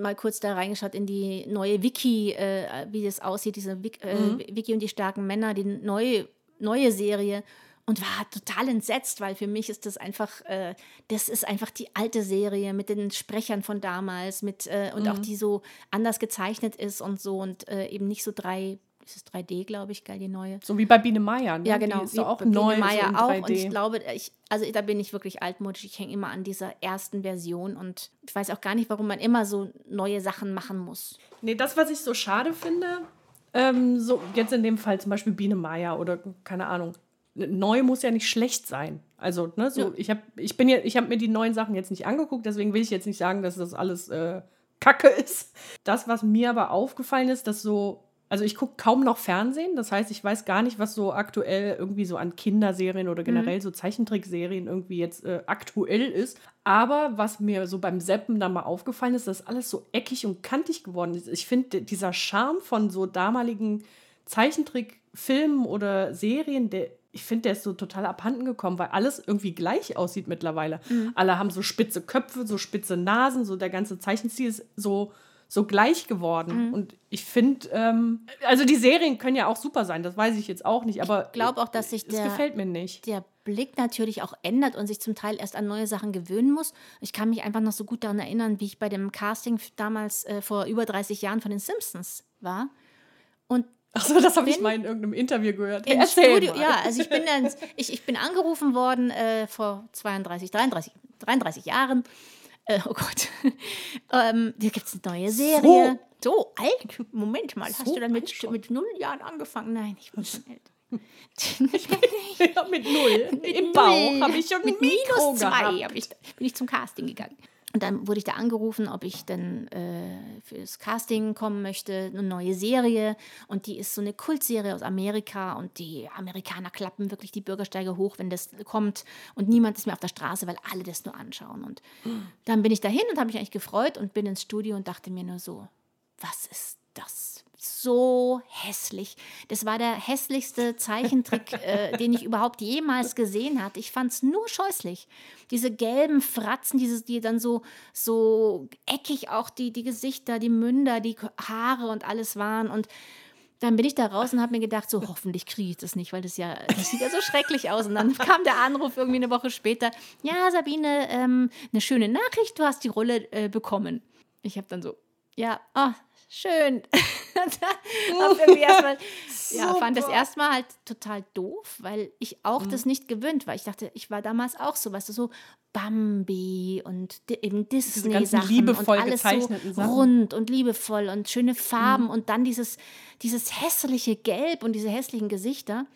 mal kurz da reingeschaut in die neue Wiki, äh, wie das aussieht, diese Wik äh, Mhm. Wiki und die starken Männer, die neue, neue Serie und war total entsetzt, weil für mich ist das einfach, äh, das ist einfach die alte Serie mit den Sprechern von damals, mit äh, und Mhm. auch die so anders gezeichnet ist und so und äh, eben nicht so drei, ist es 3D, glaube ich, geil, die neue. So wie bei Biene Meier. Ne? Ja, genau. Die ist wie auch Biene neu Meier so auch. 3D. Und ich glaube, ich, also da bin ich wirklich altmodisch. Ich hänge immer an dieser ersten Version und ich weiß auch gar nicht, warum man immer so neue Sachen machen muss. Nee, das, was ich so schade finde, ähm, so jetzt in dem Fall zum Beispiel Biene Meier oder keine Ahnung, neu muss ja nicht schlecht sein. Also, ne, so, Ja. ich habe ich bin ja, ich habe mir die neuen Sachen jetzt nicht angeguckt, deswegen will ich jetzt nicht sagen, dass das alles äh, Kacke ist. Das, was mir aber aufgefallen ist, dass so, also ich gucke kaum noch Fernsehen, das heißt, ich weiß gar nicht, was so aktuell irgendwie so an Kinderserien oder generell so Zeichentrickserien irgendwie jetzt äh, aktuell ist. Aber was mir so beim Seppen dann mal aufgefallen ist, dass alles so eckig und kantig geworden ist. Ich finde, dieser Charme von so damaligen Zeichentrickfilmen oder Serien, der, ich finde, der ist so total abhanden gekommen, weil alles irgendwie gleich aussieht mittlerweile. Alle haben so spitze Köpfe, so spitze Nasen, so der ganze Zeichenstil ist so, so gleich geworden. Und ich finde, ähm, also die Serien können ja auch super sein, das weiß ich jetzt auch nicht, aber Ich glaube auch, dass sich der, gefällt mir nicht. der Blick natürlich auch ändert und sich zum Teil erst an neue Sachen gewöhnen muss. Ich kann mich einfach noch so gut daran erinnern, wie ich bei dem Casting damals äh, vor über 30 Jahren von den Simpsons war. Und Achso, das habe ich mal in irgendeinem Interview gehört. Im Erzähl Studio, mal. ja, also ich bin dann, ich, ich bin angerufen worden äh, vor 32, 33, 33 Jahren. Äh, oh Gott. ähm, da gibt es eine neue Serie. So. alt? Moment mal, hast So du dann mit, mit null Jahren angefangen? Nein, ich bin schon älter. Ja, mit null. Im Bauch habe ich schon mit Mikro minus zwei ich, bin ich zum Casting gegangen. Und dann wurde ich da angerufen, ob ich dann äh, fürs Casting kommen möchte, eine neue Serie. Und die ist so eine Kultserie aus Amerika. Und die Amerikaner klappen wirklich die Bürgersteige hoch, wenn das kommt. Und niemand ist mehr auf der Straße, weil alle das nur anschauen. Und dann bin ich dahin und habe mich eigentlich gefreut und bin ins Studio und dachte mir nur so, was ist das? So hässlich. Das war der hässlichste Zeichentrick, äh, den ich überhaupt jemals gesehen hatte. Ich fand es nur scheußlich. Diese gelben Fratzen, diese, die dann so, so eckig auch die, die Gesichter, die Münder, die Haare und alles waren. Und dann bin ich da raus und habe mir gedacht, so hoffentlich kriege ich das nicht, weil das ja, das sieht ja so schrecklich aus. Und dann kam der Anruf irgendwie eine Woche später, ja, Sabine, ähm, eine schöne Nachricht, du hast die Rolle äh, bekommen. Ich habe dann so, ja, ah, schön. irgendwie erstmal, ja, fand das erstmal halt total doof, weil ich auch das nicht gewöhnt war. Ich dachte, ich war damals auch so, weißt du, so Bambi und eben ganzen Disney-Sachen und alles so Sachen. rund und liebevoll und schöne Farben Mhm. und dann dieses, dieses hässliche Gelb und diese hässlichen Gesichter.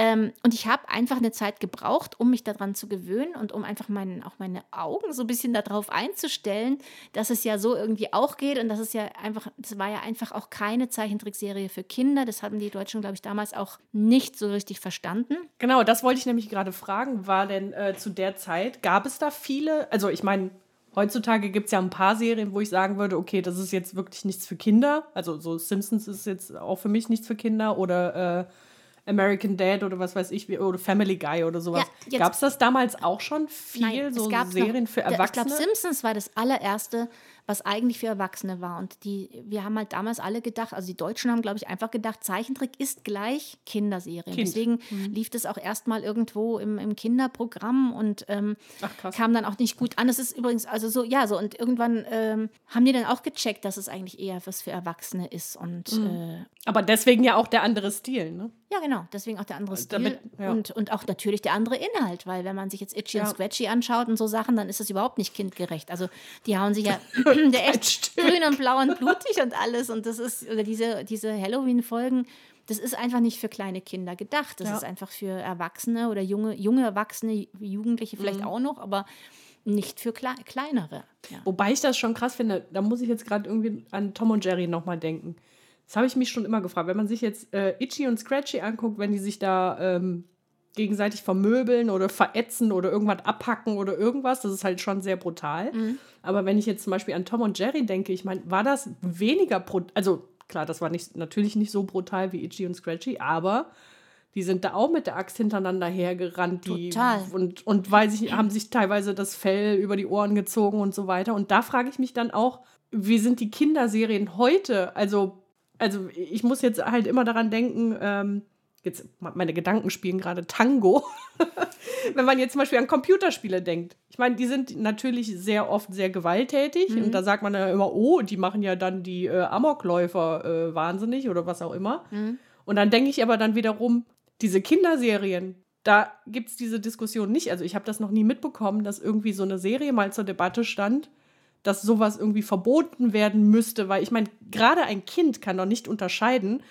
Ähm, und ich habe einfach eine Zeit gebraucht, um mich daran zu gewöhnen und um einfach meinen, auch meine Augen so ein bisschen darauf einzustellen, dass es ja so irgendwie auch geht und dass es ja einfach, das war ja einfach auch keine Zeichentrickserie für Kinder. Das haben die Deutschen, glaube ich, damals auch nicht so richtig verstanden. Genau, das wollte ich nämlich gerade fragen. War denn äh, zu der Zeit, gab es da viele, also ich meine, heutzutage gibt es ja ein paar Serien, wo ich sagen würde, okay, das ist jetzt wirklich nichts für Kinder. Also so Simpsons ist jetzt auch für mich nichts für Kinder oder äh, American Dad oder was weiß ich, oder Family Guy oder sowas. Ja, gab es das damals auch schon viel, Nein, so es gab Serien noch, für Erwachsene? Ich glaube, Simpsons war das allererste, was eigentlich für Erwachsene war. Und die, wir haben halt damals alle gedacht, also die Deutschen haben, glaube ich, einfach gedacht, Zeichentrick ist gleich Kinderserien. Kind. Deswegen lief das auch erstmal irgendwo im, im Kinderprogramm und ähm, Ach, kam dann auch nicht gut an. Das ist übrigens, also so, ja, so. Und irgendwann ähm, haben die dann auch gecheckt, dass es eigentlich eher was für Erwachsene ist. Und Mhm. äh, Aber deswegen ja auch der andere Stil, ne? ja, genau, deswegen auch der andere Stil Damit- ja. und, und auch natürlich der andere Inhalt, weil wenn man sich jetzt Itchy Ja. und Scratchy anschaut und so Sachen, dann ist das überhaupt nicht kindgerecht. Also die hauen sich ja der echt grün und blau und blutig und alles und das ist, oder diese, diese Halloween-Folgen, das ist einfach nicht für kleine Kinder gedacht. Das Ja. ist einfach für Erwachsene oder junge, junge Erwachsene, Jugendliche vielleicht Mhm. auch noch, aber nicht für Kle kleinere. Ja. Wobei ich das schon krass finde, da muss ich jetzt gerade irgendwie an Tom und Jerry nochmal denken. Das habe ich mich schon immer gefragt. Wenn man sich jetzt äh, Itchy und Scratchy anguckt, wenn die sich da ähm, gegenseitig vermöbeln oder verätzen oder irgendwas abhacken oder irgendwas, das ist halt schon sehr brutal. Aber wenn ich jetzt zum Beispiel an Tom und Jerry denke, ich meine, war das weniger brutal? Also klar, das war nicht, natürlich nicht so brutal wie Itchy und Scratchy, aber die sind da auch mit der Axt hintereinander hergerannt. Die, Total. Und, und weil sich, haben sich teilweise das Fell über die Ohren gezogen und so weiter. Und da frage ich mich dann auch, wie sind die Kinderserien heute? Also, also ich muss jetzt halt immer daran denken, ähm, jetzt meine Gedanken spielen gerade Tango. Wenn man jetzt zum Beispiel an Computerspiele denkt. Ich meine, die sind natürlich sehr oft sehr gewalttätig und da sagt man ja immer, oh, die machen ja dann die äh, Amokläufer äh, wahnsinnig oder was auch immer. Und dann denke ich aber dann wiederum, diese Kinderserien, da gibt es diese Diskussion nicht. Also ich habe das noch nie mitbekommen, dass irgendwie so eine Serie mal zur Debatte stand, dass sowas irgendwie verboten werden müsste, weil ich meine, gerade ein Kind kann doch nicht unterscheiden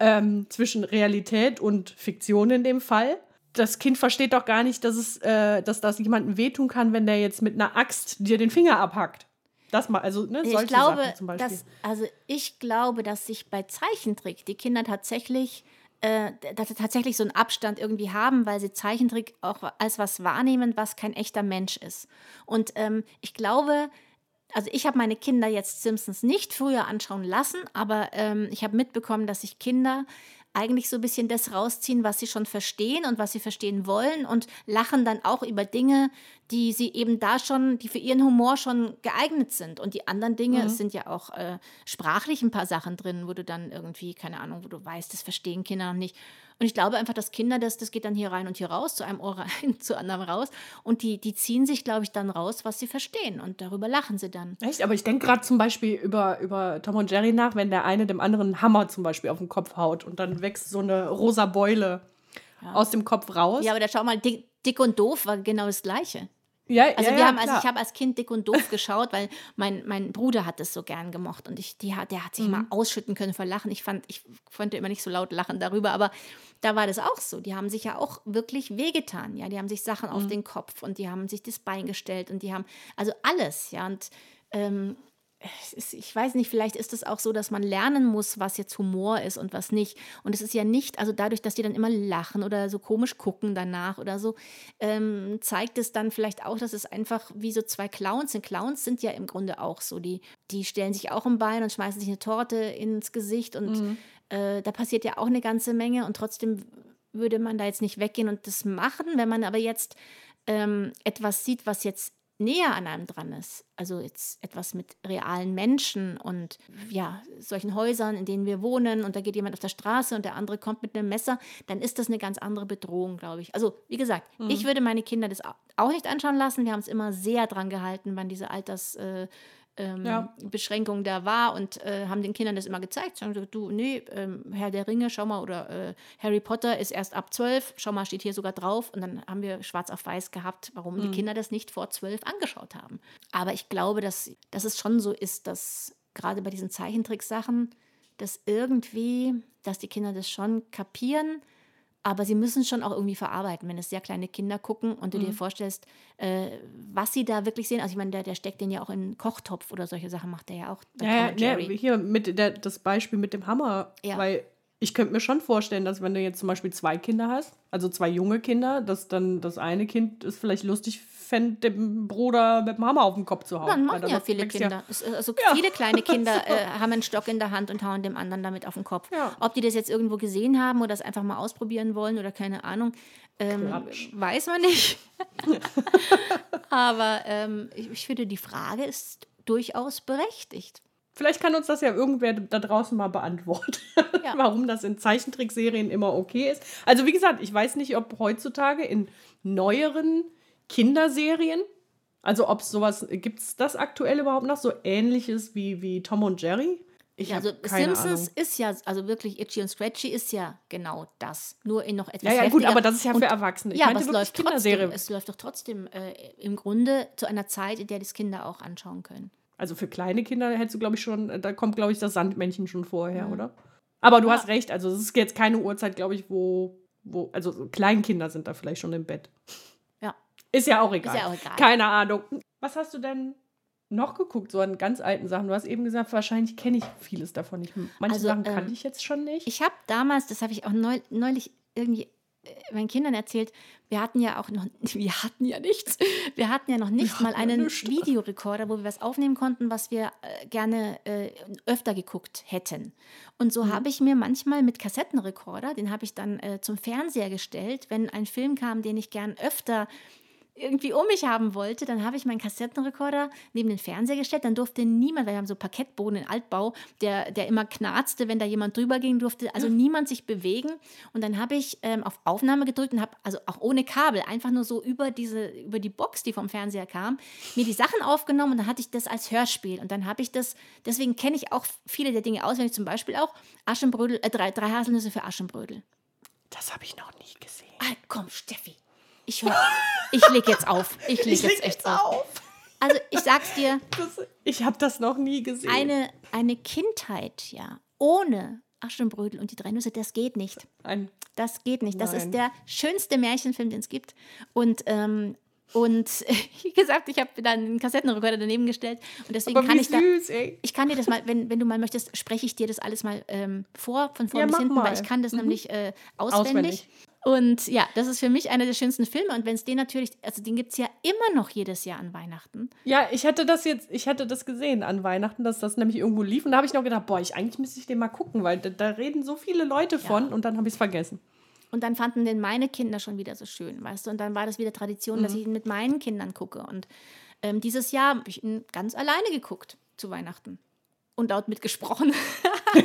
ähm, zwischen Realität und Fiktion in dem Fall. das Kind versteht doch gar nicht, dass, es, äh, dass das jemandem wehtun kann, wenn der jetzt mit einer Axt dir den Finger abhackt. Das mal, also ne, solche ich glaube, Sachen zum Beispiel. dass, also ich glaube, dass sich bei Zeichentrick die Kinder tatsächlich äh, dass sie tatsächlich so einen Abstand irgendwie haben, weil sie Zeichentrick auch als was wahrnehmen, was kein echter Mensch ist. Und ähm, ich glaube, also ich habe meine Kinder jetzt Simpsons nicht früher anschauen lassen, aber ähm, ich habe mitbekommen, dass sich Kinder eigentlich so ein bisschen das rausziehen, was sie schon verstehen und was sie verstehen wollen und lachen dann auch über Dinge, die sie eben da schon, die für ihren Humor schon geeignet sind. Und die anderen Dinge, mhm. es sind ja auch äh, sprachlich ein paar Sachen drin, wo du dann irgendwie, keine Ahnung, wo du weißt, das verstehen Kinder noch nicht. Und ich glaube einfach, dass Kinder, das, das geht dann hier rein und hier raus, zu einem Ohr rein, zu anderem raus. Und die, die ziehen sich, glaube ich, dann raus, was sie verstehen. Und darüber lachen sie dann. Echt? Aber ich denke gerade zum Beispiel über, über Tom und Jerry nach, wenn der eine dem anderen einen Hammer zum Beispiel auf den Kopf haut und dann wächst so eine rosa Beule ja. aus dem Kopf raus. Ja, aber da schau mal, dick, dick und doof war genau das Gleiche. Ja, also ja, wir haben, also ich habe als Kind dick und doof geschaut, weil mein, mein Bruder hat es so gern gemocht und ich, die, der hat sich mhm. mal ausschütten können vor Lachen. Ich fand, ich konnte immer nicht so laut lachen darüber, aber da war das auch so. Die haben sich ja auch wirklich wehgetan, ja. Die haben sich Sachen mhm. auf den Kopf und die haben sich das Bein gestellt und die haben, also alles, ja. Und ähm, ich weiß nicht, vielleicht ist es auch so, dass man lernen muss, was jetzt Humor ist und was nicht. Und es ist ja nicht, also dadurch, dass die dann immer lachen oder so komisch gucken danach oder so, ähm, zeigt es dann vielleicht auch, dass es einfach wie so zwei Clowns sind. Clowns sind ja im Grunde auch so, die, die stellen sich auch im Bein und schmeißen sich eine Torte ins Gesicht und mhm. äh, da passiert ja auch eine ganze Menge und trotzdem würde man da jetzt nicht weggehen und das machen. Wenn man aber jetzt ähm, etwas sieht, was jetzt näher an einem dran ist, also jetzt etwas mit realen Menschen und ja, solchen Häusern, in denen wir wohnen und da geht jemand auf der Straße und der andere kommt mit einem Messer, dann ist das eine ganz andere Bedrohung, glaube ich. Also, wie gesagt, mhm. ich würde meine Kinder das auch nicht anschauen lassen. Wir haben es immer sehr dran gehalten, wann diese Alters äh, ähm, ja. Beschränkung da war und äh, haben den Kindern das immer gezeigt. Sagen so, du, nee, ähm, Herr der Ringe, schau mal, oder äh, Harry Potter ist erst ab zwölf, schau mal, steht hier sogar drauf. Und dann haben wir schwarz auf weiß gehabt, warum mhm. die Kinder das nicht vor zwölf angeschaut haben. Aber ich glaube, dass, dass es schon so ist, dass gerade bei diesen Zeichentricksachen, dass irgendwie, dass die Kinder das schon kapieren, aber sie müssen schon auch irgendwie verarbeiten, wenn es sehr kleine Kinder gucken und du mhm. dir vorstellst, äh, was sie da wirklich sehen. Also ich meine, der, der steckt den ja auch in einen Kochtopf oder solche Sachen macht der ja auch. Ja, ja, hier mit der, das Beispiel mit dem Hammer, ja. weil ich könnte mir schon vorstellen, dass wenn du jetzt zum Beispiel zwei Kinder hast, also zwei junge Kinder, dass dann das eine Kind es vielleicht lustig fände, dem Bruder mit dem Hammer auf den Kopf zu hauen. Dann machen ja viele Kinder. Ja. Also ja. viele kleine Kinder äh, haben einen Stock in der Hand und hauen dem anderen damit auf den Kopf. Ja. Ob die das jetzt irgendwo gesehen haben oder das einfach mal ausprobieren wollen oder keine Ahnung, ähm, weiß man nicht. Aber ähm, ich, ich finde, die Frage ist durchaus berechtigt. Vielleicht kann uns das ja irgendwer da draußen mal beantworten, ja. warum das in Zeichentrickserien immer okay ist. Also wie gesagt, ich weiß nicht, ob heutzutage in neueren Kinderserien, also ob es sowas, gibt es das aktuell überhaupt noch, so ähnliches wie, wie Tom und Jerry? Ich also Simpsons Ahnung. ist ja, also wirklich Itchy und Scratchy ist ja genau das. Nur in noch etwas Ja, ja gut, aber das ist ja für Erwachsene. Ich ja, aber es läuft, trotzdem, es läuft doch trotzdem äh, im Grunde zu einer Zeit, in der das Kinder auch anschauen können. Also für kleine Kinder hättest du, glaube ich, schon, da kommt, glaube ich, das Sandmännchen schon vorher, mhm. oder? Aber du ja. hast recht, also es ist jetzt keine Uhrzeit, glaube ich, wo, wo, also Kleinkinder sind da vielleicht schon im Bett. Ist ja auch egal. Ist ja auch egal. Keine Ahnung. Was hast du denn noch geguckt, so an ganz alten Sachen? Du hast eben gesagt, wahrscheinlich kenne ich vieles davon nicht. Manche also, Sachen kannte ähm, ich jetzt schon nicht. Ich habe damals, das habe ich auch neulich irgendwie äh, meinen Kindern erzählt, wir hatten ja auch noch, wir hatten ja nichts, wir hatten ja noch nicht mal einen Videorekorder, wo wir was aufnehmen konnten, was wir äh, gerne äh, öfter geguckt hätten. Und so mhm. habe ich mir manchmal mit Kassettenrekorder, den habe ich dann äh, zum Fernseher gestellt, wenn ein Film kam, den ich gern öfter irgendwie um mich haben wollte, dann habe ich meinen Kassettenrekorder neben den Fernseher gestellt. Dann durfte niemand, weil wir haben so Parkettboden in Altbau, der, der immer knarzte, wenn da jemand drüber ging, durfte also niemand sich bewegen. Und dann habe ich ähm, auf Aufnahme gedrückt und habe, also auch ohne Kabel, einfach nur so über, diese, über die Box, die vom Fernseher kam, mir die Sachen aufgenommen und dann hatte ich das als Hörspiel. Und dann habe ich das, deswegen kenne ich auch viele der Dinge auswendig, zum Beispiel auch Aschenbrödel, äh, drei, drei Haselnüsse für Aschenbrödel. Das habe ich noch nie gesehen. Ah, komm, Steffi. Ich, ich leg jetzt auf. Ich leg, ich leg jetzt echt auf. auf. Also ich sag's dir. Das, ich habe das noch nie gesehen. Eine, eine Kindheit, ja, ohne Aschenbrödel und die drei Nüsse, das geht nicht. Ein Das geht nicht. Das Nein. ist der schönste Märchenfilm, den es gibt. Und ähm, und wie gesagt, ich habe dann einen Kassettenrekorder daneben gestellt und deswegen Aber kann ich da süß, ey. ich kann dir das mal, wenn, wenn du mal möchtest, spreche ich dir das alles mal ähm, vor, von vorn Ja, bis hinten, mal. weil ich kann das Mhm. nämlich äh, auswendig. Auswendig. Und ja, das ist für mich einer der schönsten Filme. Und wenn es den natürlich, also den gibt es ja immer noch jedes Jahr an Weihnachten. Ja, ich hatte das jetzt, ich hatte das gesehen an Weihnachten, dass das nämlich irgendwo lief. Und da habe ich noch gedacht, boah, ich, eigentlich müsste ich den mal gucken, weil da, da reden so viele Leute von und dann habe ich es vergessen. Und dann fanden den meine Kinder schon wieder so schön, weißt du? Und dann war das wieder Tradition, Mhm. dass ich ihn mit meinen Kindern gucke. Und ähm, dieses Jahr habe ich ihn ganz alleine geguckt zu Weihnachten. Und laut mitgesprochen.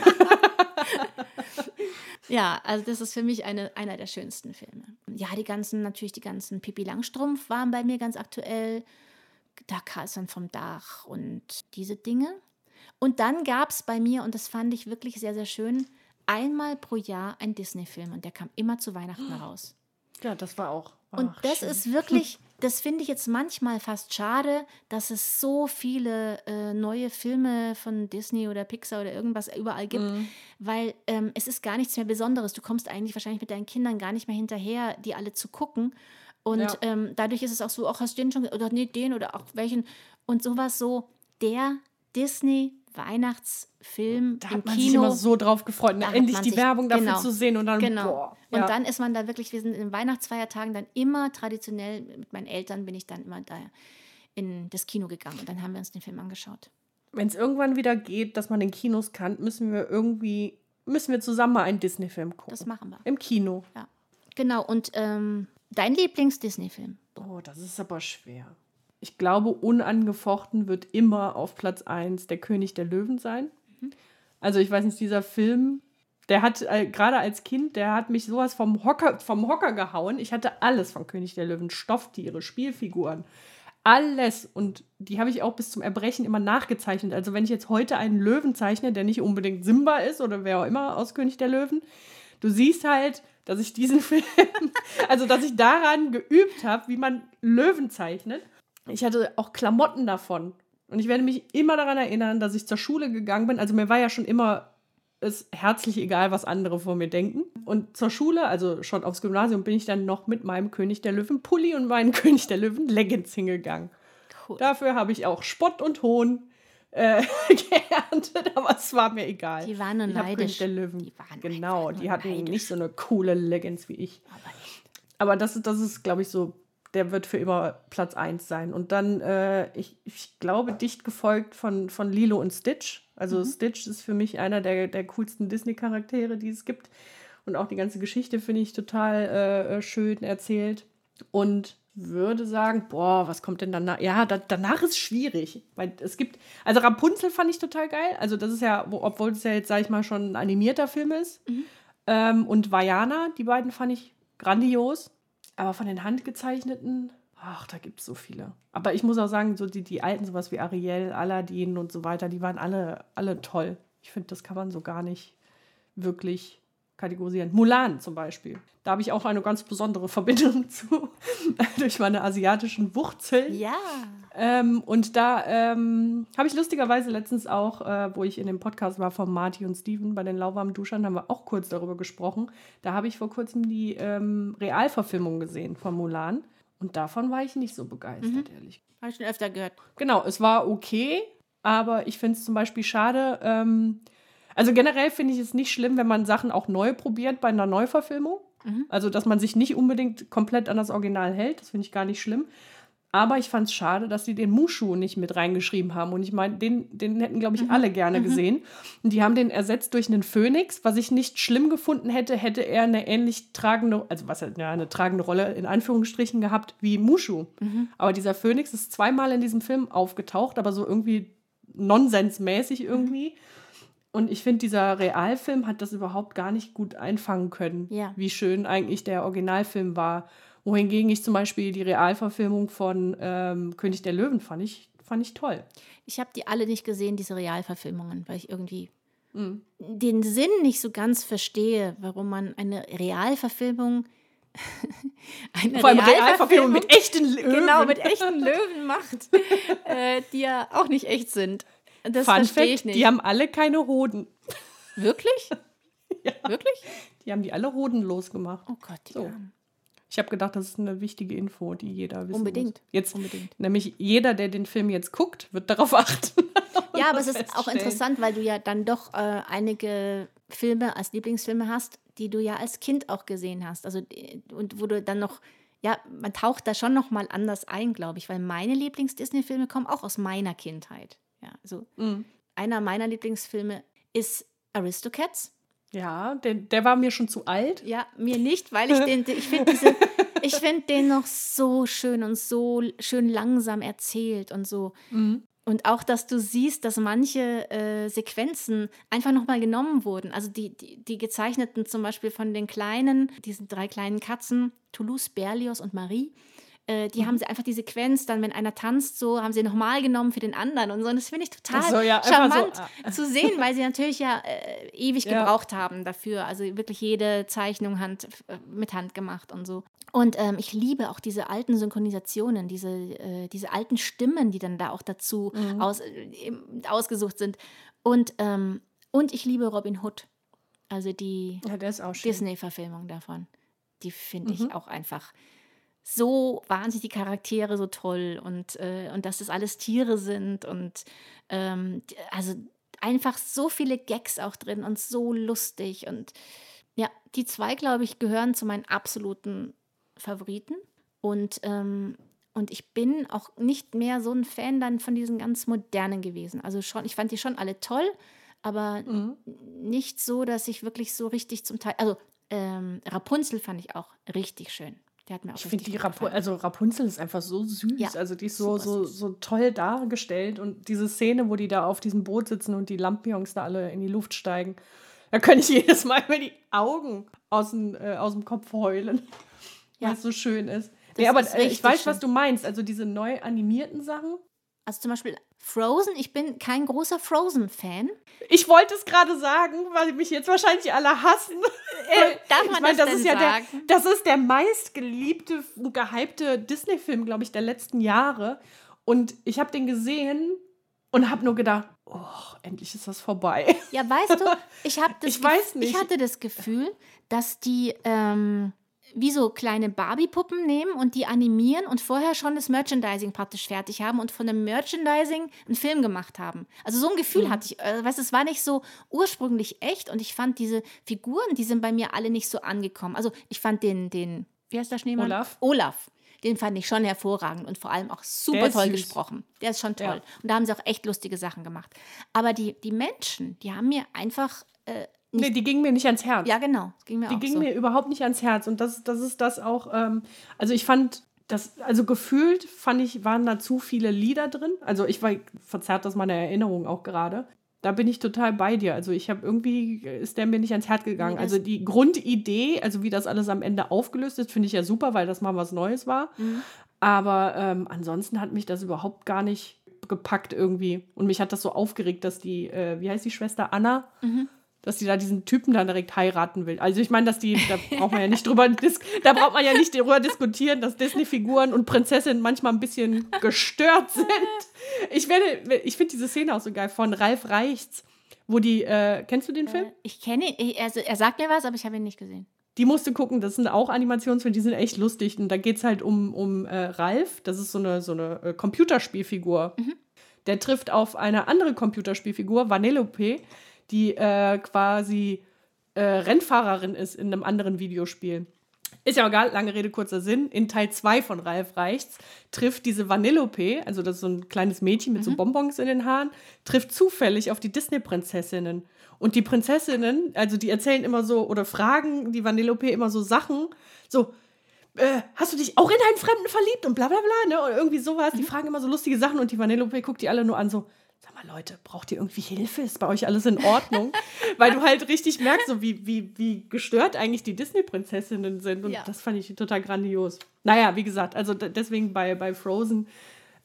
ja, also das ist für mich eine, einer der schönsten Filme. Ja, die ganzen, natürlich die ganzen Pippi Langstrumpf waren bei mir ganz aktuell. Da Karlsson vom Dach und diese Dinge. Und dann gab es bei mir, und das fand ich wirklich sehr, sehr schön, einmal pro Jahr ein Disney-Film und der kam immer zu Weihnachten raus. Ja, das war auch. Und ach, das schön. ist wirklich, das finde ich jetzt manchmal fast schade, dass es so viele äh, neue Filme von Disney oder Pixar oder irgendwas überall gibt, Mhm. weil ähm, es ist gar nichts mehr Besonderes. Du kommst eigentlich wahrscheinlich mit deinen Kindern gar nicht mehr hinterher, die alle zu gucken. Und Ja. ähm, dadurch ist es auch so, auch hast du den schon, oder nee, den oder auch welchen. Und sowas so, der Disney-Weihnachtsfilm Da im hat man sich immer so drauf gefreut, ne? Endlich die sich- Werbung dafür genau, zu sehen und dann, Genau. boah. Und ja. dann ist man da wirklich, wir sind in den Weihnachtsfeiertagen dann immer traditionell, mit meinen Eltern bin ich dann immer da in das Kino gegangen und dann haben wir uns den Film angeschaut. Wenn es irgendwann wieder geht, dass man in Kinos kann, müssen wir irgendwie, müssen wir zusammen mal einen Disney-Film gucken. Das machen wir. Im Kino. Ja. Genau, und ähm, dein Lieblings-Disney-Film? Oh, das ist aber schwer. Ich glaube, unangefochten wird immer auf Platz 1 der König der Löwen sein. Also ich weiß nicht, dieser Film, der hat äh, gerade als Kind, der hat mich sowas vom Hocker, vom Hocker gehauen. Ich hatte alles von König der Löwen, Stofftiere, Spielfiguren, alles. Und die habe ich auch bis zum Erbrechen immer nachgezeichnet. Also wenn ich jetzt heute einen Löwen zeichne, der nicht unbedingt Simba ist oder wer auch immer aus König der Löwen, du siehst halt, dass ich diesen Film, also dass ich daran geübt habe, wie man Löwen zeichnet. Ich hatte auch Klamotten davon. Und ich werde mich immer daran erinnern, dass ich zur Schule gegangen bin. Also mir war ja schon immer es herzlich egal, was andere von mir denken. Und zur Schule, also schon aufs Gymnasium, bin ich dann noch mit meinem König der Löwen Pulli und meinen König der Löwen Leggings hingegangen. Cool. Dafür habe ich auch Spott und Hohn äh, geerntet, aber es war mir egal. Die waren nur ich König neidisch. der Löwen. Die waren genau, die hatten neidisch. nicht so eine coole Leggings wie ich. Aber. Aber das, das ist, glaube ich, so, der wird für immer Platz 1 sein. Und dann, äh, ich, ich glaube, dicht gefolgt von, von Lilo und Stitch. Also Stitch ist für mich einer der, der coolsten Disney-Charaktere, die es gibt. Und auch die ganze Geschichte finde ich total äh, schön erzählt. Und würde sagen, boah, was kommt denn danach? Ja, da, danach ist schwierig. Weil es gibt, also Rapunzel fand ich total geil. Also das ist ja, wo- obwohl es ja jetzt, sag ich mal, schon ein animierter Film ist. Ähm, und Vajana, die beiden fand ich grandios. Aber von den handgezeichneten, ach, da gibt es so viele. Aber ich muss auch sagen, so die, die alten, sowas wie Ariel, Aladdin und so weiter, die waren alle, alle toll. Ich finde, das kann man so gar nicht wirklich kategorisieren. Mulan zum Beispiel. Da habe ich auch eine ganz besondere Verbindung zu, durch meine asiatischen Wurzeln. Ja. Ähm, und da ähm, habe ich lustigerweise letztens auch, äh, wo ich in dem Podcast war von Marty und Steven bei den lauwarmen Duschern, haben wir auch kurz darüber gesprochen. Da habe ich vor kurzem die ähm, Realverfilmung gesehen von Mulan. Und davon war ich nicht so begeistert, ehrlich. Habe ich schon öfter gehört. Genau, es war okay, aber ich finde es zum Beispiel schade. Ähm, also generell finde ich es nicht schlimm, wenn man Sachen auch neu probiert bei einer Neuverfilmung. Also, dass man sich nicht unbedingt komplett an das Original hält, das finde ich gar nicht schlimm. Aber ich fand es schade, dass sie den Mushu nicht mit reingeschrieben haben. Und ich meine, den, den hätten, glaube ich, alle gerne gesehen. Und die haben den ersetzt durch einen Phönix, was ich nicht schlimm gefunden hätte, hätte er eine ähnlich tragende, also was ja, eine tragende Rolle in Anführungsstrichen gehabt wie Mushu. Aber dieser Phönix ist zweimal in diesem Film aufgetaucht, aber so irgendwie nonsensmäßig irgendwie. Und ich finde, dieser Realfilm hat das überhaupt gar nicht gut einfangen können, Ja. wie schön eigentlich der Originalfilm war. Wohingegen ich zum Beispiel die Realverfilmung von ähm, König der Löwen fand ich, fand ich toll. Ich habe die alle nicht gesehen, diese Realverfilmungen, weil ich irgendwie Mhm. den Sinn nicht so ganz verstehe, warum man eine Realverfilmung eine Vor allem Realverfilmung mit echten Löwen. genau mit echten Löwen macht, äh, die ja auch nicht echt sind. Das Fun verstehe Fact, ich nicht. die haben alle keine Hoden. Wirklich? Ja. Wirklich? Die haben die alle hodenlos gemacht. Oh Gott, die So. Armen. Ich habe gedacht, das ist eine wichtige Info, die jeder wissen Unbedingt. muss. Jetzt, Unbedingt. nämlich jeder, der den Film jetzt guckt, wird darauf achten. Ja, aber es ist auch interessant, weil du ja dann doch äh, einige Filme als Lieblingsfilme hast, die du ja als Kind auch gesehen hast. Also äh, und wo du dann noch, ja, man taucht da schon noch mal anders ein, glaube ich, weil meine Lieblings-Disney-Filme kommen auch aus meiner Kindheit. Ja, also Mhm. einer meiner Lieblingsfilme ist Aristocats. Ja, der, der war mir schon zu alt. Ja, mir nicht, weil ich den, ich finde diese, ich finde den noch so schön und so schön langsam erzählt und so. Und auch, dass du siehst, dass manche äh, Sequenzen einfach nochmal genommen wurden. Also die, die, die gezeichneten zum Beispiel von den kleinen, diesen drei kleinen Katzen, Toulouse, Berlioz und Marie, äh, die haben sie einfach die Sequenz, dann wenn einer tanzt, so haben sie nochmal genommen für den anderen und so. Und das finde ich total so, ja, einfach so, charmant ah. zu sehen, weil sie natürlich ja äh, ewig Ja. gebraucht haben dafür. Also wirklich jede Zeichnung hand, äh, mit Hand gemacht und so. Und ähm, ich liebe auch diese alten Synchronisationen, diese, äh, diese alten Stimmen, die dann da auch dazu Mhm. aus, äh, ausgesucht sind. Und, ähm, und ich liebe Robin Hood. Also die Ja. Disney-Verfilmung davon. Die finde Mhm. ich auch einfach so wahnsinnig die Charaktere so toll und, äh, und dass das alles Tiere sind und ähm, also einfach so viele Gags auch drin und so lustig und ja, die zwei, glaube ich, gehören zu meinen absoluten Favoriten und ähm, und ich bin auch nicht mehr so ein Fan dann von diesen ganz modernen gewesen. Also schon, ich fand die schon alle toll, aber Mhm. nicht so, dass ich wirklich so richtig zum Teil. Also ähm, Rapunzel fand ich auch richtig schön. Der hat mir auch Ich finde die Rapu also Rapunzel ist einfach so süß. Ja, also die ist so, so, so toll dargestellt. Und diese Szene, wo die da auf diesem Boot sitzen und die Lampions da alle in die Luft steigen, da kann ich jedes Mal mir die Augen aus dem, äh, aus dem Kopf heulen. Ja. Weil es so schön ist. Das Nee, aber äh, ich weiß, was schön. du meinst. Also diese neu animierten Sachen. Also zum Beispiel Frozen. Ich bin kein großer Frozen-Fan. Ich wollte es gerade sagen, weil mich jetzt wahrscheinlich alle hassen. Äh, darf ich man meine, das das, denn ist ja sagen? der, das ist der meistgeliebte, gehypte Disney-Film, glaube ich, der letzten Jahre. Und ich habe den gesehen und habe nur gedacht, oh, endlich ist das vorbei. Ja, weißt du, ich das Ich nicht. Ich hatte das Gefühl, dass die ähm, wie so kleine Barbie-Puppen nehmen und die animieren und vorher schon das Merchandising praktisch fertig haben und von dem Merchandising einen Film gemacht haben. Also so ein Mhm. Gefühl hatte ich. Äh, weißt, du, es war nicht so ursprünglich echt und ich fand diese Figuren, die sind bei mir alle nicht so angekommen. Also ich fand den, den, wie heißt der Schneemann? Olaf. Olaf. Den fand ich schon hervorragend und vor allem auch super toll süß. gesprochen. Der ist schon toll. Ja. Und da haben sie auch echt lustige Sachen gemacht. Aber die, die Menschen, die haben mir einfach. Äh, Nee, die gingen mir nicht ans Herz. ja, genau. Das ging mir Die auch gingen so. mir überhaupt nicht ans Herz. Und das, das ist das auch. Ähm, also ich fand. Das, also gefühlt fand ich, waren da zu viele Lieder drin. Also ich war, verzerrt das meine Erinnerung auch gerade. Da bin ich total bei dir. Also ich habe irgendwie, ist der mir nicht ans Herz gegangen. Also die Grundidee, also wie das alles am Ende aufgelöst ist, finde ich ja super, weil das mal was Neues war. Mhm. Aber ähm, ansonsten hat mich das überhaupt gar nicht gepackt irgendwie. Und mich hat das so aufgeregt, dass die, äh, wie heißt die Schwester Anna? Mhm. Dass die da diesen Typen dann direkt heiraten will. Also ich meine, dass die, da braucht man ja nicht drüber, da braucht man ja nicht darüber diskutieren, dass Disney-Figuren und Prinzessinnen manchmal ein bisschen gestört sind. Ich werde, ich finde diese Szene auch so geil von Ralf Reichts, wo die, äh, kennst du den Film? Äh, Ich kenne ihn, ich- also er sagt mir was, aber ich habe ihn nicht gesehen. Die musste gucken, das sind auch Animationsfilme, die sind echt lustig. Und da geht es halt um, um äh, Ralf, das ist so eine, so eine äh, Computerspielfigur. Der trifft auf eine andere Computerspielfigur, Vanellope, die äh, quasi äh, Rennfahrerin ist in einem anderen Videospiel. Ist ja egal, lange Rede, kurzer Sinn. In Teil 2 von Ralf Reichts trifft diese Vanellope, also das ist so ein kleines Mädchen mit so Bonbons in den Haaren, trifft zufällig auf die Disney-Prinzessinnen. Und die Prinzessinnen, also die erzählen immer so oder fragen die Vanellope immer so Sachen, so, äh, hast du dich auch in einen Fremden verliebt und bla bla bla, ne? Oder irgendwie sowas. Die fragen immer so lustige Sachen und die Vanellope guckt die alle nur an, so, sag mal, Leute, braucht ihr irgendwie Hilfe? Ist bei euch alles in Ordnung? Weil du halt richtig merkst, so wie, wie, wie gestört eigentlich die Disney-Prinzessinnen sind. Und Ja. das fand ich total grandios. Naja, wie gesagt, also deswegen bei, bei Frozen,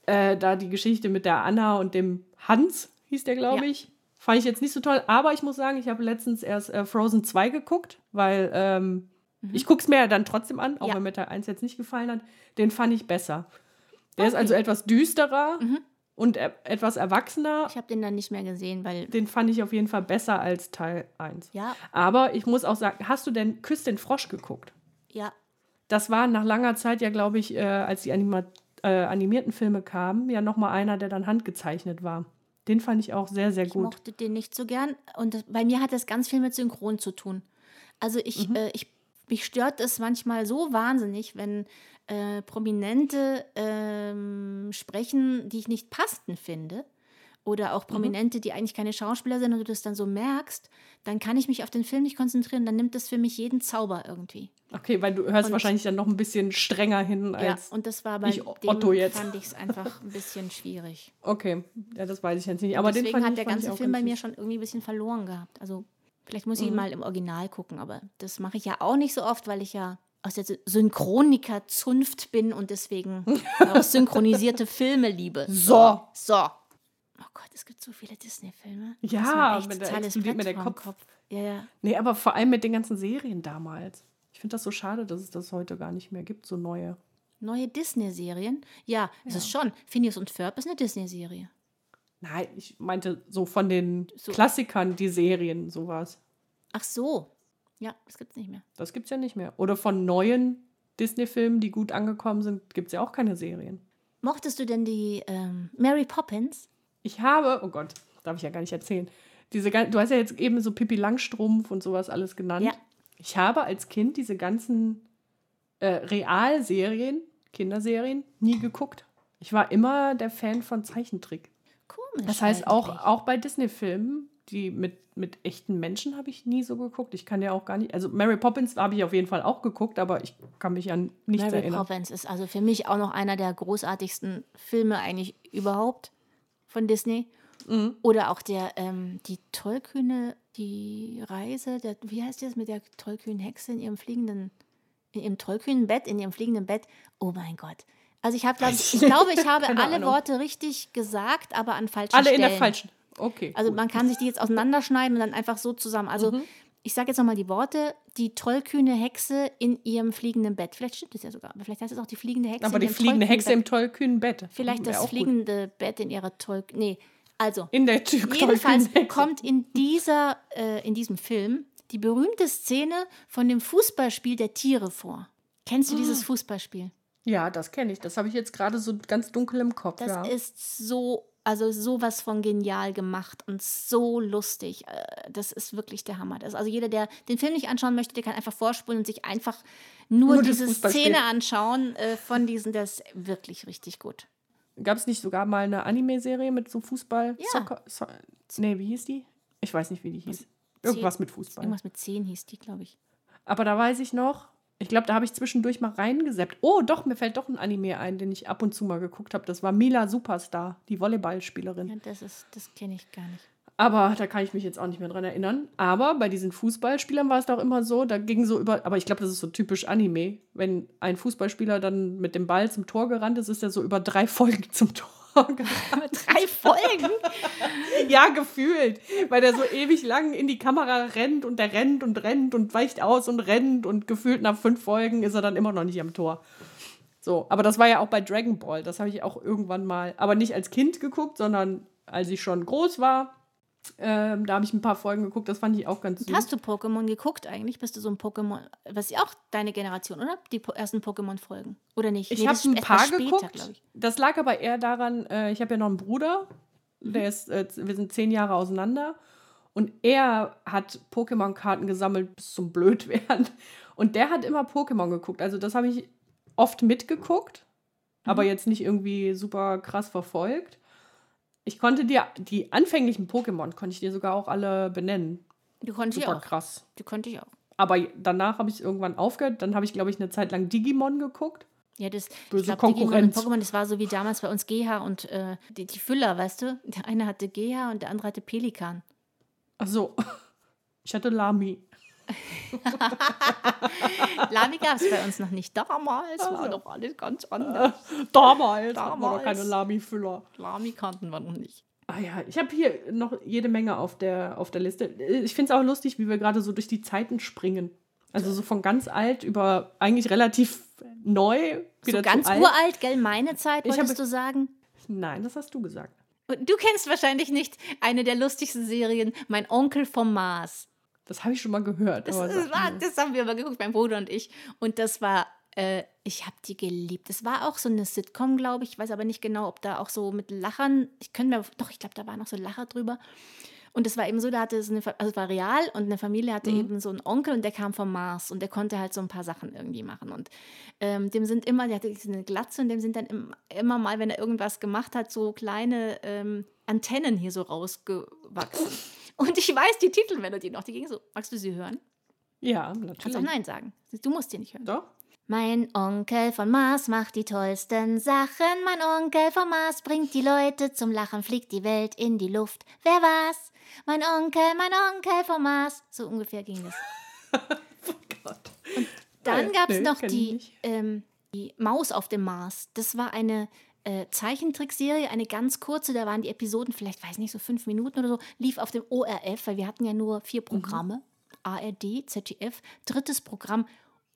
äh, da die Geschichte mit der Anna und dem Hans, hieß der, glaube Ja. ich. Fand ich jetzt nicht so toll, aber ich muss sagen, ich habe letztens erst äh, Frozen 2 geguckt, weil ähm, ich gucke es mir ja dann trotzdem an, auch Mhm. Ja. wenn mir Teil 1 jetzt nicht gefallen hat. Den fand ich besser. Der ist also etwas düsterer Mhm. Und e etwas erwachsener. Ich habe den dann nicht mehr gesehen, weil. Den fand ich auf jeden Fall besser als Teil 1. Ja. Aber ich muss auch sagen, hast du denn Küss den Frosch geguckt? Ja. Das war nach langer Zeit ja, glaube ich, äh, als die Anima äh, animierten Filme kamen, ja nochmal einer, der dann handgezeichnet war. Den fand ich auch sehr, sehr Ich gut. mochte den nicht so gern. Und das, bei mir hat das ganz viel mit Synchron zu tun. Also ich, Mhm. äh, ich mich stört es manchmal so wahnsinnig, wenn äh, Prominente ähm, sprechen, die ich nicht passend finde. Oder Mhm. auch Prominente, die eigentlich keine Schauspieler sind und du das dann so merkst, dann kann ich mich auf den Film nicht konzentrieren. Dann nimmt das für mich jeden Zauber irgendwie. Okay, weil du hörst Und- wahrscheinlich dann noch ein bisschen strenger hin Ja, als. und das war bei ich Otto jetzt. fand ich es einfach ein bisschen schwierig. okay, ja, das weiß ich jetzt nicht. Aber den Deswegen fand hat der ganze Film bei mir schon irgendwie ein bisschen verloren gehabt. Also vielleicht muss Mhm. ich ihn mal im Original gucken, aber das mache ich ja auch nicht so oft, weil ich ja aus der Synchroniker-Zunft bin und deswegen auch synchronisierte Filme liebe. So. So. Oh Gott, es gibt so viele Disney-Filme. Ja, mit der explodiert mir der vorm Kopf. Ja, ja. Nee, aber vor allem mit den ganzen Serien damals. Ich finde das so schade, dass es das heute gar nicht mehr gibt, so neue. Neue Disney-Serien? Ja, es ist schon. Phineas und Ferb ist eine Disney-Serie. Nein, ich meinte so von den So. Klassikern, die Serien, sowas. Ach so. Ja, das gibt's nicht mehr. Das gibt's ja nicht mehr. Oder von neuen Disney-Filmen, die gut angekommen sind, gibt es ja auch keine Serien. Mochtest du denn die ähm, Mary Poppins? Ich habe, oh Gott, darf ich ja gar nicht erzählen. Diese, du hast ja jetzt eben so Pippi Langstrumpf und sowas alles genannt. Ja. Ich habe als Kind diese ganzen äh, Realserien, Kinderserien, nie geguckt. Ich war immer der Fan von Zeichentrick. Komisch. Das heißt, auch, auch bei Disney-Filmen, die mit, mit echten Menschen habe ich nie so geguckt. Ich kann ja auch gar nicht. Also Mary Poppins habe ich auf jeden Fall auch geguckt, aber ich kann mich an nichts Mary erinnern. Poppins ist also für mich auch noch einer der großartigsten Filme eigentlich überhaupt von Disney. Mhm. Oder auch der, ähm, die tollkühne, die Reise, der, wie heißt das mit der tollkühnen Hexe in ihrem fliegenden, in ihrem tollkühnen Bett, in ihrem fliegenden Bett. Oh mein Gott. Also ich habe, glaube ich, ich glaube, ich habe alle Ahnung. Worte richtig gesagt, aber an falschen Alle in Stellen. der falschen. Okay. Also gut. man kann sich die jetzt auseinanderschneiden und dann einfach so zusammen. Also Mhm. ich sage jetzt nochmal die Worte. Die tollkühne Hexe in ihrem fliegenden Bett. Vielleicht stimmt es ja sogar. Aber vielleicht heißt es auch die fliegende Hexe aber die fliegende tollkühnen Hexe im tollkühnen Bett. Vielleicht das auch gut. fliegende Bett in ihrer toll... Nee, also In der Tür. jedenfalls tollkühnen kommt in, dieser, äh, in diesem Film die berühmte Szene von dem Fußballspiel der Tiere vor. Kennst du Ah. dieses Fußballspiel? Ja, das kenne ich. Das habe ich jetzt gerade so ganz dunkel im Kopf. Das ja. ist so, also sowas von genial gemacht und so lustig. Äh, Das ist wirklich der Hammer. Das, also jeder, der den Film nicht anschauen möchte, der kann einfach vorspulen und sich einfach nur, Nur diese. Szene anschauen äh, von diesen. Das ist wirklich richtig gut. Gab es nicht sogar mal eine Anime-Serie mit so Fußball? Ja. Soccer? So nee, wie hieß die? Ich weiß nicht, wie die hieß. Irgendwas mit Fußball. Irgendwas mit 10 hieß die, glaube ich. Aber da weiß ich noch, ich glaube, da habe ich zwischendurch mal reingeseppt. Oh, doch, mir fällt doch ein Anime ein, den ich ab und zu mal geguckt habe. Das war Mila Superstar, die Volleyballspielerin. Ja, das ist, das kenne ich gar nicht. Aber da kann ich mich jetzt auch nicht mehr dran erinnern. Aber bei diesen Fußballspielern war es doch immer so, da ging so über, aber ich glaube, das ist so typisch Anime. Wenn ein Fußballspieler dann mit dem Ball zum Tor gerannt ist, ist er so über drei Folgen zum Tor. Drei Folgen? Ja, gefühlt. Weil der so ewig lang in die Kamera rennt und der rennt und rennt und weicht aus und rennt und gefühlt nach fünf Folgen ist er dann immer noch nicht am Tor. So, aber das war ja auch bei Dragon Ball. Das habe ich auch irgendwann mal, aber nicht als Kind geguckt, sondern als ich schon groß war. Ähm, da habe ich ein paar Folgen geguckt, das fand ich auch ganz süß. Hast du Pokémon geguckt eigentlich? Bist du so ein Pokémon, was ist auch deine Generation, oder? Die ersten Pokémon-Folgen. Oder nicht? Ich Nee, habe ein paar später, geguckt. Das lag aber eher daran, äh, ich habe ja noch einen Bruder, der ist, äh, wir sind zehn Jahre auseinander. Und er hat Pokémon-Karten gesammelt bis zum Blödwerden. Und der hat immer Pokémon geguckt. Also das habe ich oft mitgeguckt, aber jetzt nicht irgendwie super krass verfolgt. Ich konnte dir, die anfänglichen Pokémon konnte ich dir sogar auch alle benennen. Die konnte ich Super auch. krass. Die konnte ich auch. Aber danach habe ich irgendwann aufgehört. Dann habe ich, glaube ich, eine Zeit lang Digimon geguckt. Ja, das Böse ich glaub, Digimon und. Pokémon, das war so wie damals bei uns GH und äh, die, die Füller, weißt du? Der eine hatte GH und der andere hatte Pelikan. Ach so. Ich hatte Lami. Lami gab es bei uns noch nicht. Damals war so. doch alles ganz anders. Damals, hatten wir noch Damals. keine Lami-Füller. Lami kannten wir noch nicht. Ah ja, ich habe hier noch jede Menge auf der, auf der Liste. Ich finde es auch lustig, wie wir gerade so durch die Zeiten springen. Also so von ganz alt über eigentlich relativ neu So wieder ganz zu alt. uralt, gell? Meine Zeit, Ich wolltest habe- du sagen? Nein, das hast du gesagt. Und du kennst wahrscheinlich nicht eine der lustigsten Serien, Mein Onkel vom Mars. Das habe ich schon mal gehört. Das, aber das, war, das haben wir mal geguckt, mein Bruder und ich. Und das war, äh, ich habe die geliebt. Es war auch so eine Sitcom, glaube ich. Ich weiß aber nicht genau, ob da auch so mit Lachern, ich könnte mir, doch, ich glaube, da war noch so Lacher drüber. Und es war eben so, da hatte es eine, also es war real und eine Familie hatte eben so einen Onkel und der kam vom Mars und der konnte halt so ein paar Sachen irgendwie machen. Und ähm, dem sind immer, der hatte so eine Glatze und dem sind dann im, immer mal, wenn er irgendwas gemacht hat, so kleine ähm, Antennen hier so rausgewachsen. Und ich weiß die Titelmelodie noch, die ging so. Magst du sie hören? Ja, Kannst auch natürlich. Nein sagen. Du musst die nicht hören. Doch. Mein Onkel von Mars macht die tollsten Sachen. Mein Onkel vom Mars bringt die Leute zum Lachen, fliegt die Welt in die Luft. Wer war's? Mein Onkel, mein Onkel vom Mars. So ungefähr ging das. Gott. Dann Nein, gab es noch die, ähm, die Maus auf dem Mars. Das war eine äh, Zeichentrickserie, eine ganz kurze. Da waren die Episoden vielleicht, weiß nicht, so fünf Minuten oder so. Lief auf dem ORF, weil wir hatten ja nur vier Programme. ARD, ZDF, drittes Programm.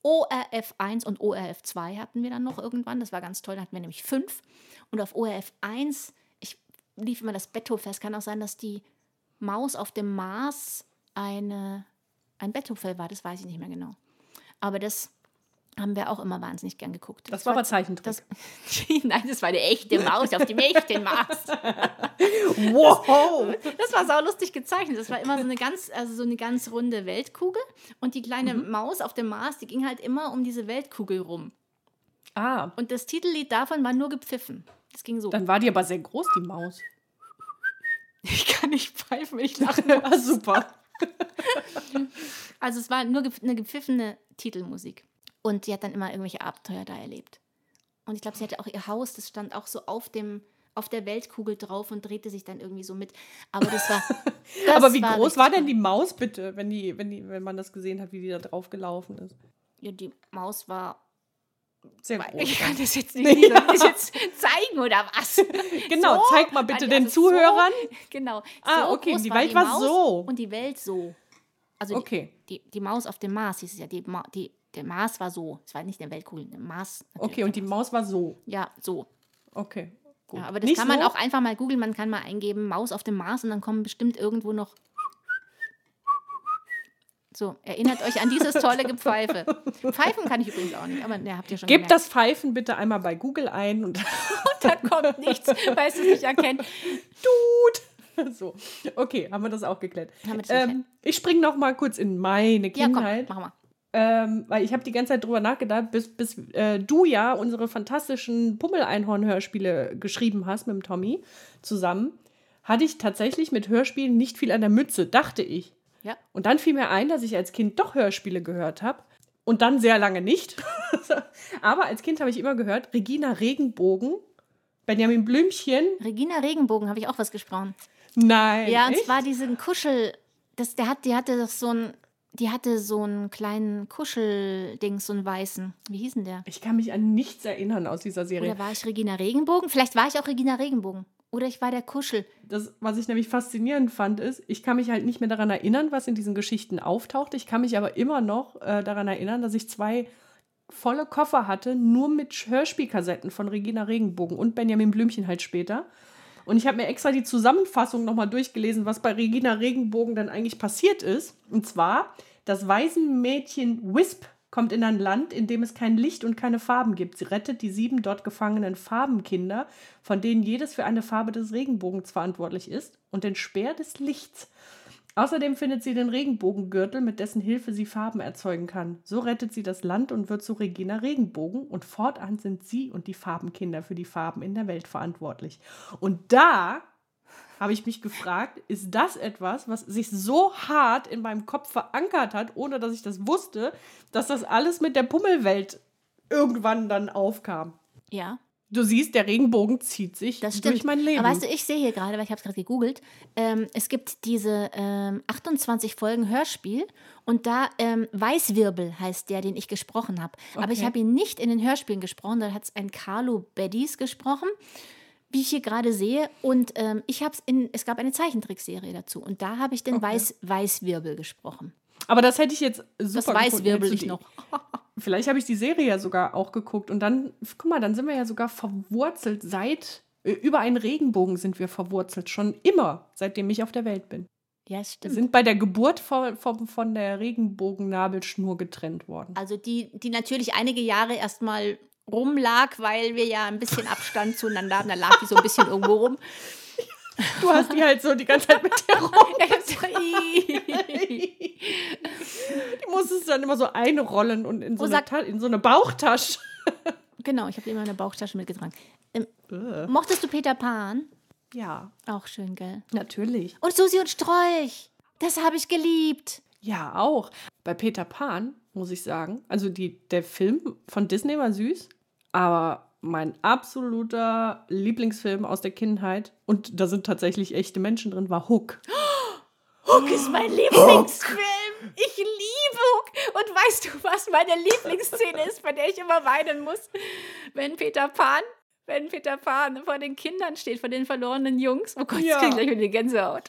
ORF 1 und ORF 2 hatten wir dann noch irgendwann. Das war ganz toll. Da hatten wir nämlich fünf. Und auf ORF 1, ich lief immer das Betthof-Fest. Kann auch sein, dass die Maus auf dem Mars eine, ein Betthof war. Das weiß ich nicht mehr genau. Aber das haben wir auch immer wahnsinnig gern geguckt. Das war aber Zeichentrick. das, Nein, das war eine echte Maus auf dem echten Mars. wow! Das war sau lustig gezeichnet. Das war immer so eine ganz, also so eine ganz runde Weltkugel. Und die kleine Mhm. Maus auf dem Mars, die ging halt immer um diese Weltkugel rum. Ah, Und das Titellied davon war nur gepfiffen. Das ging so. dann war die aber sehr groß, die Maus. Ich kann nicht pfeifen, ich lache. ah, super. Also es war nur eine gepfiffene Titelmusik. Und die hat dann immer irgendwelche Abenteuer da erlebt. Und ich glaube, sie hatte auch ihr Haus, das stand auch so auf dem auf der Weltkugel drauf und drehte sich dann irgendwie so mit. Aber das war. Das aber wie groß richtig war denn die Maus bitte, wenn, die, wenn, die, wenn man das gesehen hat, wie die da drauf gelaufen ist? Ja, die Maus war. Sehr groß. Ich kann das jetzt nicht, ich das jetzt zeigen oder was? Genau, So? zeig mal bitte Also den so- Zuhörern. Genau. Ah, so okay, groß die war Welt war Maus so. Und die Welt so. Also Okay. die, die, die Maus auf dem Mars hieß es ja. Die, Ma die, der Mars war so. Es war nicht eine Weltkugel, der Mars. Okay, und die Maus war so. Ja, so. Okay. Gut. Ja, aber das Nicht kann man so? auch einfach mal googeln. Man kann mal eingeben, Maus auf dem Mars und dann kommen bestimmt irgendwo noch. So, erinnert euch an dieses tolle Gepfeife. Pfeifen kann ich übrigens auch nicht, aber ne, habt ihr schon Gebt gemerkt. das Pfeifen bitte einmal bei Google ein und da kommt nichts, weil es nicht erkennt. tut. So, okay, haben wir das auch geklärt. Das Ähm, ich springe noch mal kurz in meine Ja, komm, Kindheit. mach mal. Ähm, weil ich habe die ganze Zeit drüber nachgedacht, bis, bis äh, du ja unsere fantastischen Pummel-Einhorn-Hörspiele geschrieben hast mit dem Tommy zusammen, hatte ich tatsächlich mit Hörspielen nicht viel an der Mütze, dachte ich. Ja. Und dann fiel mir ein, dass ich als Kind doch Hörspiele gehört habe. Und dann sehr lange nicht. Aber als Kind habe ich immer gehört, Regina Regenbogen, Benjamin Blümchen. Regina Regenbogen habe ich auch was gesprochen. Nein. Ja, und echt? zwar diesen Kuschel, das, der hat, die hatte doch so ein, die hatte so einen kleinen Kuscheldings, so einen weißen. Wie hieß denn der? Ich kann mich an nichts erinnern aus dieser Serie. Oder war ich Regina Regenbogen? Vielleicht war ich auch Regina Regenbogen. Oder ich war der Kuschel. das, was ich nämlich faszinierend fand, ist, ich kann mich halt nicht mehr daran erinnern, was in diesen Geschichten auftaucht. Ich kann mich aber immer noch äh, daran erinnern, dass ich zwei volle Koffer hatte, nur mit Hörspielkassetten von Regina Regenbogen und Benjamin Blümchen halt später. Und ich habe mir extra die Zusammenfassung nochmal durchgelesen, was bei Regina Regenbogen dann eigentlich passiert ist. Und zwar, das Waisenmädchen Wisp kommt in ein Land, in dem es kein Licht und keine Farben gibt. Sie rettet die sieben dort gefangenen Farbenkinder, von denen jedes für eine Farbe des Regenbogens verantwortlich ist, und den Speer des Lichts. Außerdem findet sie den Regenbogengürtel, mit dessen Hilfe sie Farben erzeugen kann. So rettet sie das Land und wird zu Regina Regenbogen und fortan sind sie und die Farbenkinder für die Farben in der Welt verantwortlich. Und da habe ich mich gefragt, ist das etwas, was sich so hart in meinem Kopf verankert hat, ohne dass ich das wusste, dass das alles mit der Pummelwelt irgendwann dann aufkam? Ja, Du siehst, der Regenbogen zieht sich das stimmt. durch mein Leben. Aber weißt du, ich sehe hier gerade, weil ich habe es gerade gegoogelt, ähm, es gibt diese ähm, 28 Folgen Hörspiel und da ähm, Weißwirbel heißt der, den ich gesprochen habe. Aber ich Okay. habe ihn nicht in den Hörspielen gesprochen, da hat es ein Carlo Beddies gesprochen. Wie ich hier gerade sehe. Und ähm, ich habe es in, es gab eine Zeichentrickserie dazu. Und da habe ich den Okay. Weiß, Weißwirbel gesprochen. Aber das hätte ich jetzt super Das Weißwirbel ich noch. Vielleicht habe ich die Serie ja sogar auch geguckt und dann, guck mal, dann sind wir ja sogar verwurzelt seit Über einen Regenbogen sind wir verwurzelt, schon immer, seitdem ich auf der Welt bin. Ja, Wir stimmt. sind bei der Geburt von, von, von der Regenbogennabelschnur getrennt worden. Also die, die natürlich einige Jahre erstmal rumlag, weil wir ja ein bisschen Abstand zueinander haben. Da lag die so ein bisschen irgendwo rum. Du hast die halt so die ganze Zeit mit dir rum. Die musstest du dann immer so einrollen und in so, Oh, eine, Ta in so eine Bauchtasche. genau, ich habe immer eine Bauchtasche mitgetragen. Ähm, Äh. mochtest du Peter Pan? Ja, Auch schön, gell? natürlich. Und Susi und Strolch. Das habe ich geliebt. Ja, auch. Bei Peter Pan, muss ich sagen, also die, der Film von Disney war süß, aber mein absoluter Lieblingsfilm aus der Kindheit, und da sind tatsächlich echte Menschen drin, war Hook. Hook ist mein Lieblingsfilm. Ich liebe Hook. Und weißt du, was meine Lieblingsszene ist, bei der ich immer weinen muss? Wenn Peter Pan, wenn Peter Pan vor den Kindern steht, vor den verlorenen Jungs. Oh Gott, Ja. ich gleich wieder die Gänsehaut.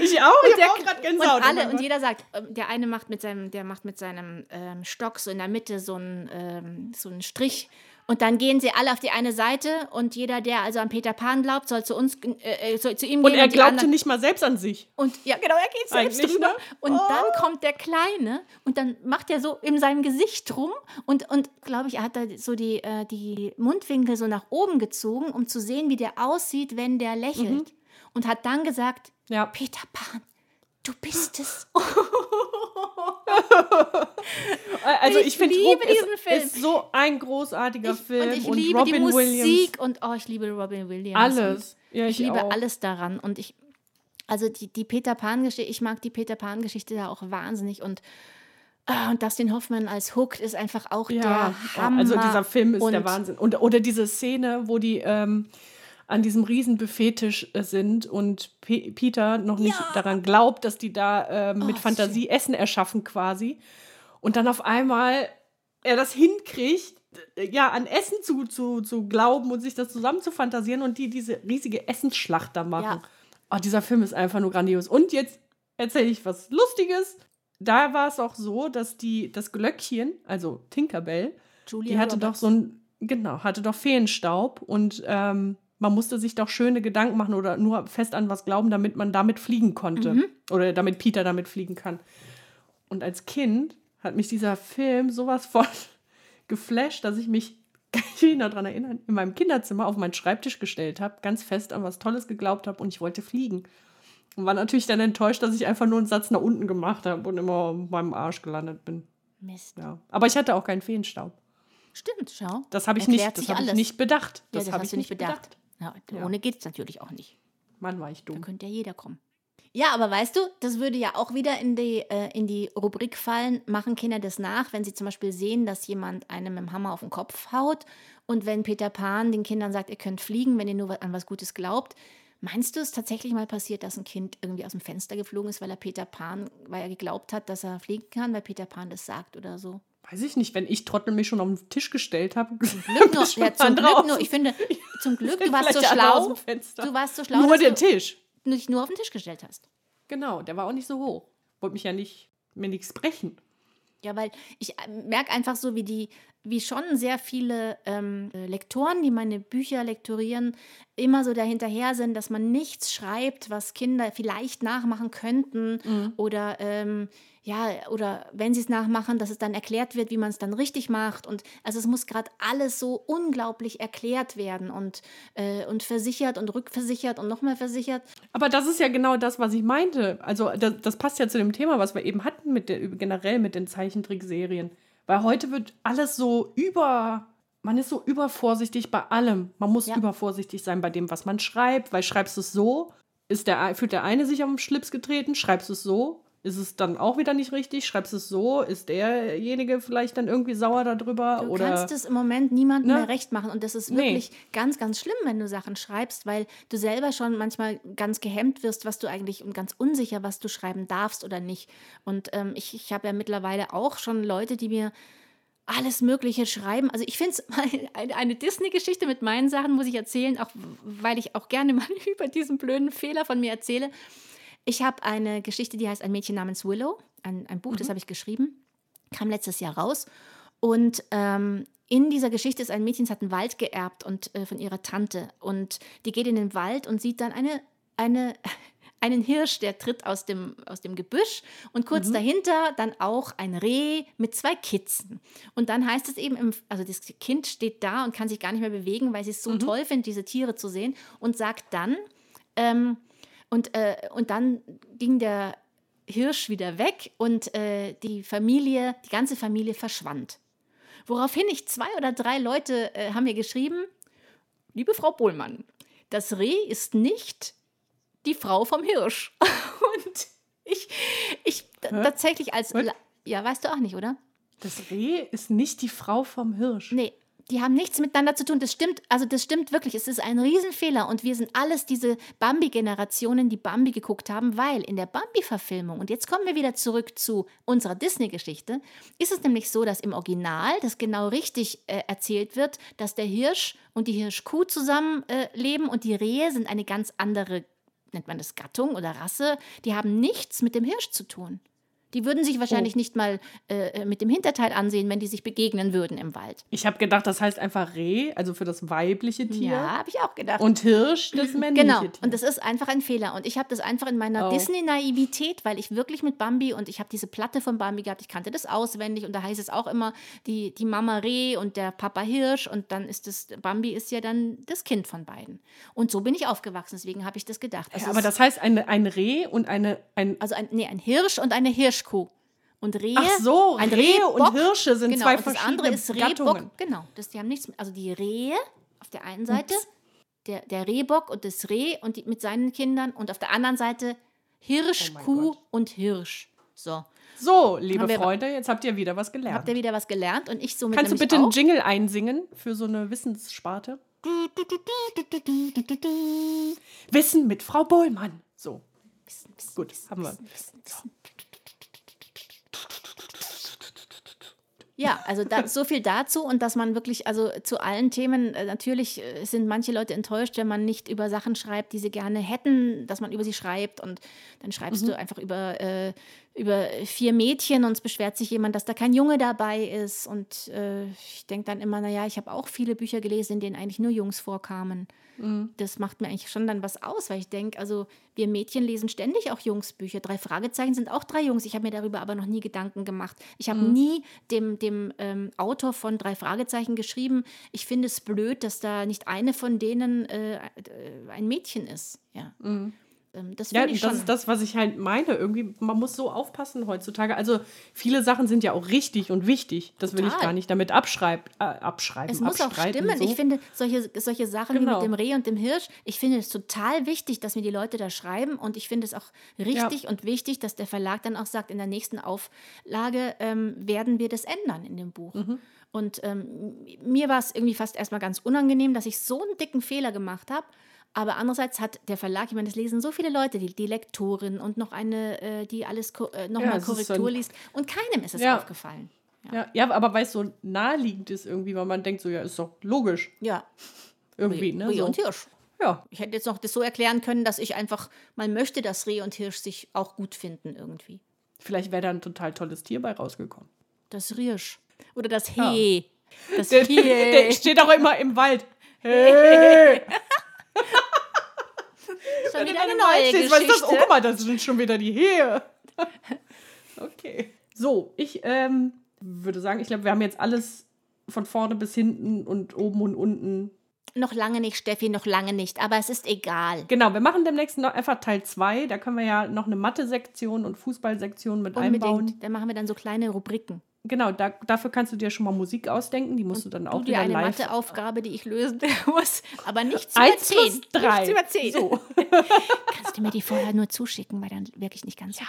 Ich auch, ich der- hab auch gerade Gänsehaut. Und alle, und jeder sagt, ähm, der eine macht mit seinem, der macht mit seinem ähm, Stock so in der Mitte so einen, ähm, so einen Strich. Und dann gehen sie alle auf die eine Seite und jeder, der also an Peter Pan glaubt, soll zu uns, äh, äh, soll zu ihm und gehen. er die glaubte anderen- nicht mal selbst an sich. und ja, genau, er geht selbst Eigentlich, drüber. ne? Und dann kommt der Kleine und dann macht er so in seinem Gesicht rum und, und glaube ich, er hat da so die, äh, die Mundwinkel so nach oben gezogen, um zu sehen, wie der aussieht, wenn der lächelt. Und hat dann gesagt, Ja. Peter Pan, du bist es. Also ich, Ich finde, liebe Hook diesen ist, Film. ist so ein großartiger Ich, Film. und ich und liebe Robin die Musik Williams. und oh, ich liebe Robin Williams. Alles. Ja, ich, ich liebe auch. alles daran. Und ich, also die, die Peter Pan-Geschichte, ich mag die Peter Pan-Geschichte da auch wahnsinnig. Und, ah, und Dustin Hoffman als Hook ist einfach auch Ja, der oh, Hammer. also dieser Film ist und der Wahnsinn. Und, oder diese Szene, wo die ähm, an diesem riesen Buffettisch äh, sind und Pe Peter noch nicht daran glaubt, dass die da ähm, mit Oh, Fantasie Essen erschaffen quasi. Und dann auf einmal er das hinkriegt, äh, ja, an Essen zu, zu, zu glauben und sich das zusammen zu fantasieren und die diese riesige Essensschlacht da machen. Ja. Oh, dieser Film ist einfach nur grandios. Und jetzt erzähle ich was Lustiges. Da war es auch so, dass die, das Glöckchen, also Tinkerbell, Julia die hatte Roberts. doch so ein, genau, hatte doch Feenstaub und ähm, man musste sich doch schöne Gedanken machen oder nur fest an was glauben, damit man damit fliegen konnte. Mhm. Oder damit Peter damit fliegen kann. Und als Kind hat mich dieser Film sowas von geflasht, dass ich mich, kann ich mich noch daran erinnern, in meinem Kinderzimmer auf meinen Schreibtisch gestellt habe, ganz fest an was Tolles geglaubt habe und ich wollte fliegen. Und war natürlich dann enttäuscht, dass ich einfach nur einen Satz nach unten gemacht habe und immer auf meinem Arsch gelandet bin. Mist. Ja. Aber ich hatte auch keinen Feenstaub. Stimmt, schau. Das habe ich nicht, das habe ich nicht bedacht. Ja, das, hab hast ich nicht bedacht. Ja, Ja. Ohne geht es natürlich auch nicht. Mann, war ich Da dumm. könnte ja jeder kommen. Ja, aber weißt du, das würde ja auch wieder in die, äh, in die Rubrik fallen, machen Kinder das nach, wenn sie zum Beispiel sehen, dass jemand einem mit dem Hammer auf den Kopf haut und wenn Peter Pan den Kindern sagt, ihr könnt fliegen, wenn ihr nur an was Gutes glaubt. Meinst du, es ist tatsächlich mal passiert, dass ein Kind irgendwie aus dem Fenster geflogen ist, weil er Peter Pan, weil er geglaubt hat, dass er fliegen kann, weil Peter Pan das sagt oder so? Weiß ich nicht, wenn ich Trottel mich schon auf den Tisch gestellt habe. Glück nur, ja, zum Glück nur, ich finde, zum Glück, du warst so schlau, du warst so schlau, Nur du Tisch. dich nur auf den Tisch gestellt hast. Genau, der war auch nicht so hoch. Wollte mich ja nicht, mir nichts brechen. Ja, weil ich merke einfach so, wie die, wie schon sehr viele ähm, äh, Lektoren, die meine Bücher lektorieren, immer so dahinterher sind, dass man nichts schreibt, was Kinder vielleicht nachmachen könnten oder ähm, ja, oder wenn sie es nachmachen, dass es dann erklärt wird, wie man es dann richtig macht. Und also es muss gerade alles so unglaublich erklärt werden und, äh, und versichert und rückversichert und nochmal versichert. Aber das ist ja genau das, was ich meinte. Also das, das passt ja zu dem Thema, was wir eben hatten mit der, generell mit den Zeichentrickserien. Weil heute wird alles so über, man ist so übervorsichtig bei allem. Man muss Ja. übervorsichtig sein bei dem, was man schreibt, weil schreibst du es so, ist der, fühlt der eine sich auf den Schlips getreten, schreibst du es so, ist es dann auch wieder nicht richtig, schreibst du es so, ist derjenige vielleicht dann irgendwie sauer darüber Du oder kannst es im Moment niemandem Ne? mehr recht machen. Und das ist Nee. wirklich ganz, ganz schlimm, wenn du Sachen schreibst, weil du selber schon manchmal ganz gehemmt wirst, was du eigentlich und ganz unsicher, was du schreiben darfst oder nicht. Und ähm, ich, ich habe ja mittlerweile auch schon Leute, die mir alles Mögliche schreiben. Also ich finde es eine, eine Disney-Geschichte mit meinen Sachen, muss ich erzählen, auch weil ich auch gerne mal über diesen blöden Fehler von mir erzähle. Ich habe eine Geschichte, die heißt Ein Mädchen namens Willow, ein, ein Buch, das habe ich geschrieben, kam letztes Jahr raus. Und ähm, in dieser Geschichte ist ein Mädchen, das hat einen Wald geerbt und äh, von ihrer Tante. Und die geht in den Wald und sieht dann eine, eine, einen Hirsch, der tritt aus dem, aus dem Gebüsch und kurz Mhm. dahinter dann auch ein Reh mit zwei Kitzen. Und dann heißt es eben, im, also das Kind steht da und kann sich gar nicht mehr bewegen, weil sie es so Mhm. toll findet, diese Tiere zu sehen und sagt dann, ähm, und, äh, und dann ging der Hirsch wieder weg und äh, die Familie, die ganze Familie verschwand. Woraufhin ich zwei oder drei Leute äh, haben mir geschrieben, liebe Frau Bohlmann, das Reh ist nicht die Frau vom Hirsch. Und ich, ich tatsächlich als, Was? Ja, weißt du auch nicht, oder? Das Reh ist nicht die Frau vom Hirsch. Nee, die haben nichts miteinander zu tun. Das stimmt, also das stimmt wirklich. Es ist ein Riesenfehler und wir sind alles diese Bambi-Generationen, die Bambi geguckt haben, weil in der Bambi-Verfilmung, und jetzt kommen wir wieder zurück zu unserer Disney-Geschichte, ist es nämlich so, dass im Original das genau richtig äh, erzählt wird, dass der Hirsch und die Hirschkuh zusammen äh, und die Rehe sind eine ganz andere, nennt man das Gattung oder Rasse, die haben nichts mit dem Hirsch zu tun. Die würden sich wahrscheinlich nicht mal äh, mit dem Hinterteil ansehen, wenn die sich begegnen würden im Wald. Ich habe gedacht, das heißt einfach Reh, also für das weibliche Tier. Ja, habe ich auch gedacht. Und Hirsch, das männliche genau. Tier. Und das ist einfach ein Fehler. Und ich habe das einfach in meiner Oh. Disney-Naivität, weil ich wirklich mit Bambi und ich habe diese Platte von Bambi gehabt, ich kannte das auswendig und da heißt es auch immer die, die Mama Reh und der Papa Hirsch und dann ist das, Bambi ist ja dann das Kind von beiden. Und so bin ich aufgewachsen, deswegen habe ich das gedacht. ja, aber das heißt eine, ein Reh und eine. Ein, also ein, nee, ein Hirsch und eine Hirschkuh. Und Rehe, Ach so, ein Rehe und Rehbock, Hirsche sind genau, zwei und das andere verschiedene ist Rehbock. Gattungen. Genau, das, die haben nichts mit, also die Rehe auf der einen Seite, der, der Rehbock und das Reh und die, mit seinen Kindern und auf der anderen Seite Hirsch, Oh Kuh und Hirsch. So, So, liebe wir- Freunde, jetzt habt ihr wieder was gelernt. habt ihr wieder was gelernt und ich somit Kannst du bitte einen auch. Jingle einsingen für so eine Wissenssparte? Wissen mit Frau Bohlmann. So, Wissen, wissen, gut, wissen, haben wir. wissen, wissen, Ja, also da, so viel dazu und dass man wirklich, also zu allen Themen, äh, natürlich äh, sind manche Leute enttäuscht, wenn man nicht über Sachen schreibt, die sie gerne hätten, dass man über sie schreibt und dann schreibst Mhm. du einfach über, äh, über vier Mädchen und es beschwert sich jemand, dass da kein Junge dabei ist und äh, ich denke dann immer, naja, ich habe auch viele Bücher gelesen, in denen eigentlich nur Jungs vorkamen. Mhm. Das macht mir eigentlich schon dann was aus, weil ich denke, also wir Mädchen lesen ständig auch Jungsbücher. Drei Fragezeichen sind auch drei Jungs. Ich habe mir darüber aber noch nie Gedanken gemacht. Ich habe nie dem, dem ähm, Autor von drei Fragezeichen geschrieben, ich finde es blöd, dass da nicht eine von denen äh, äh, ein Mädchen ist. Ja. Ähm, das Ja, das ist das, was ich halt meine. Irgendwie, man muss so aufpassen heutzutage. Also, viele Sachen sind ja auch richtig und wichtig. Das will ich Total. gar nicht damit abschreib, äh, abschreiben. Es muss auch stimmen. So. Ich finde, solche, solche Sachen wie Genau. mit dem Reh und dem Hirsch, ich finde es total wichtig, dass mir die Leute da schreiben. Und ich finde es auch richtig und wichtig, dass der Verlag dann auch sagt, in der nächsten Auflage ähm, werden wir das ändern in dem Buch. Mhm. Und ähm, mir war es irgendwie fast erstmal ganz unangenehm, dass ich so einen dicken Fehler gemacht habe. Aber andererseits hat der Verlag, ich meine, das lesen so viele Leute, die, die Lektorin und noch eine, äh, die alles äh, nochmal ist so ein- Korrektur liest. Und keinem ist es Ja. aufgefallen. ja, ja, aber weil es so naheliegend ist irgendwie, weil man denkt so, ja, ist doch logisch. Ja, Irgendwie, ne? Reh So. und Hirsch. Ja, Ich hätte jetzt noch das so erklären können, dass ich einfach mal möchte, dass Reh und Hirsch sich auch gut finden irgendwie. vielleicht wäre da ein total tolles Tier bei rausgekommen. Das Riersch. Oder das Ja. He. Das Der, der steht auch immer im Wald. Hey! Schon wieder eine neue was ist das? Oh, Geschichte. guck mal, das sind schon wieder die Hehe. okay. So, ich ähm, würde sagen, ich glaube, wir haben jetzt alles von vorne bis hinten und oben und unten. Noch lange nicht, Steffi, noch lange nicht. Aber es ist egal. Genau, wir machen demnächst noch einfach Teil 2. Da können wir ja noch eine Mathe-Sektion und Fußballsektion mit einbauen. Unbedingt. Dann machen wir dann so kleine Rubriken. Genau, da, dafür kannst du dir schon mal Musik ausdenken. Die musst du dann auch Du dir wieder eine live. Matheaufgabe, die ich lösen muss. Aber nichts über Eins 10. plus drei. Nichts über 10. So. Kannst du mir die vorher nur zuschicken, weil dann wirklich nicht ganz gut.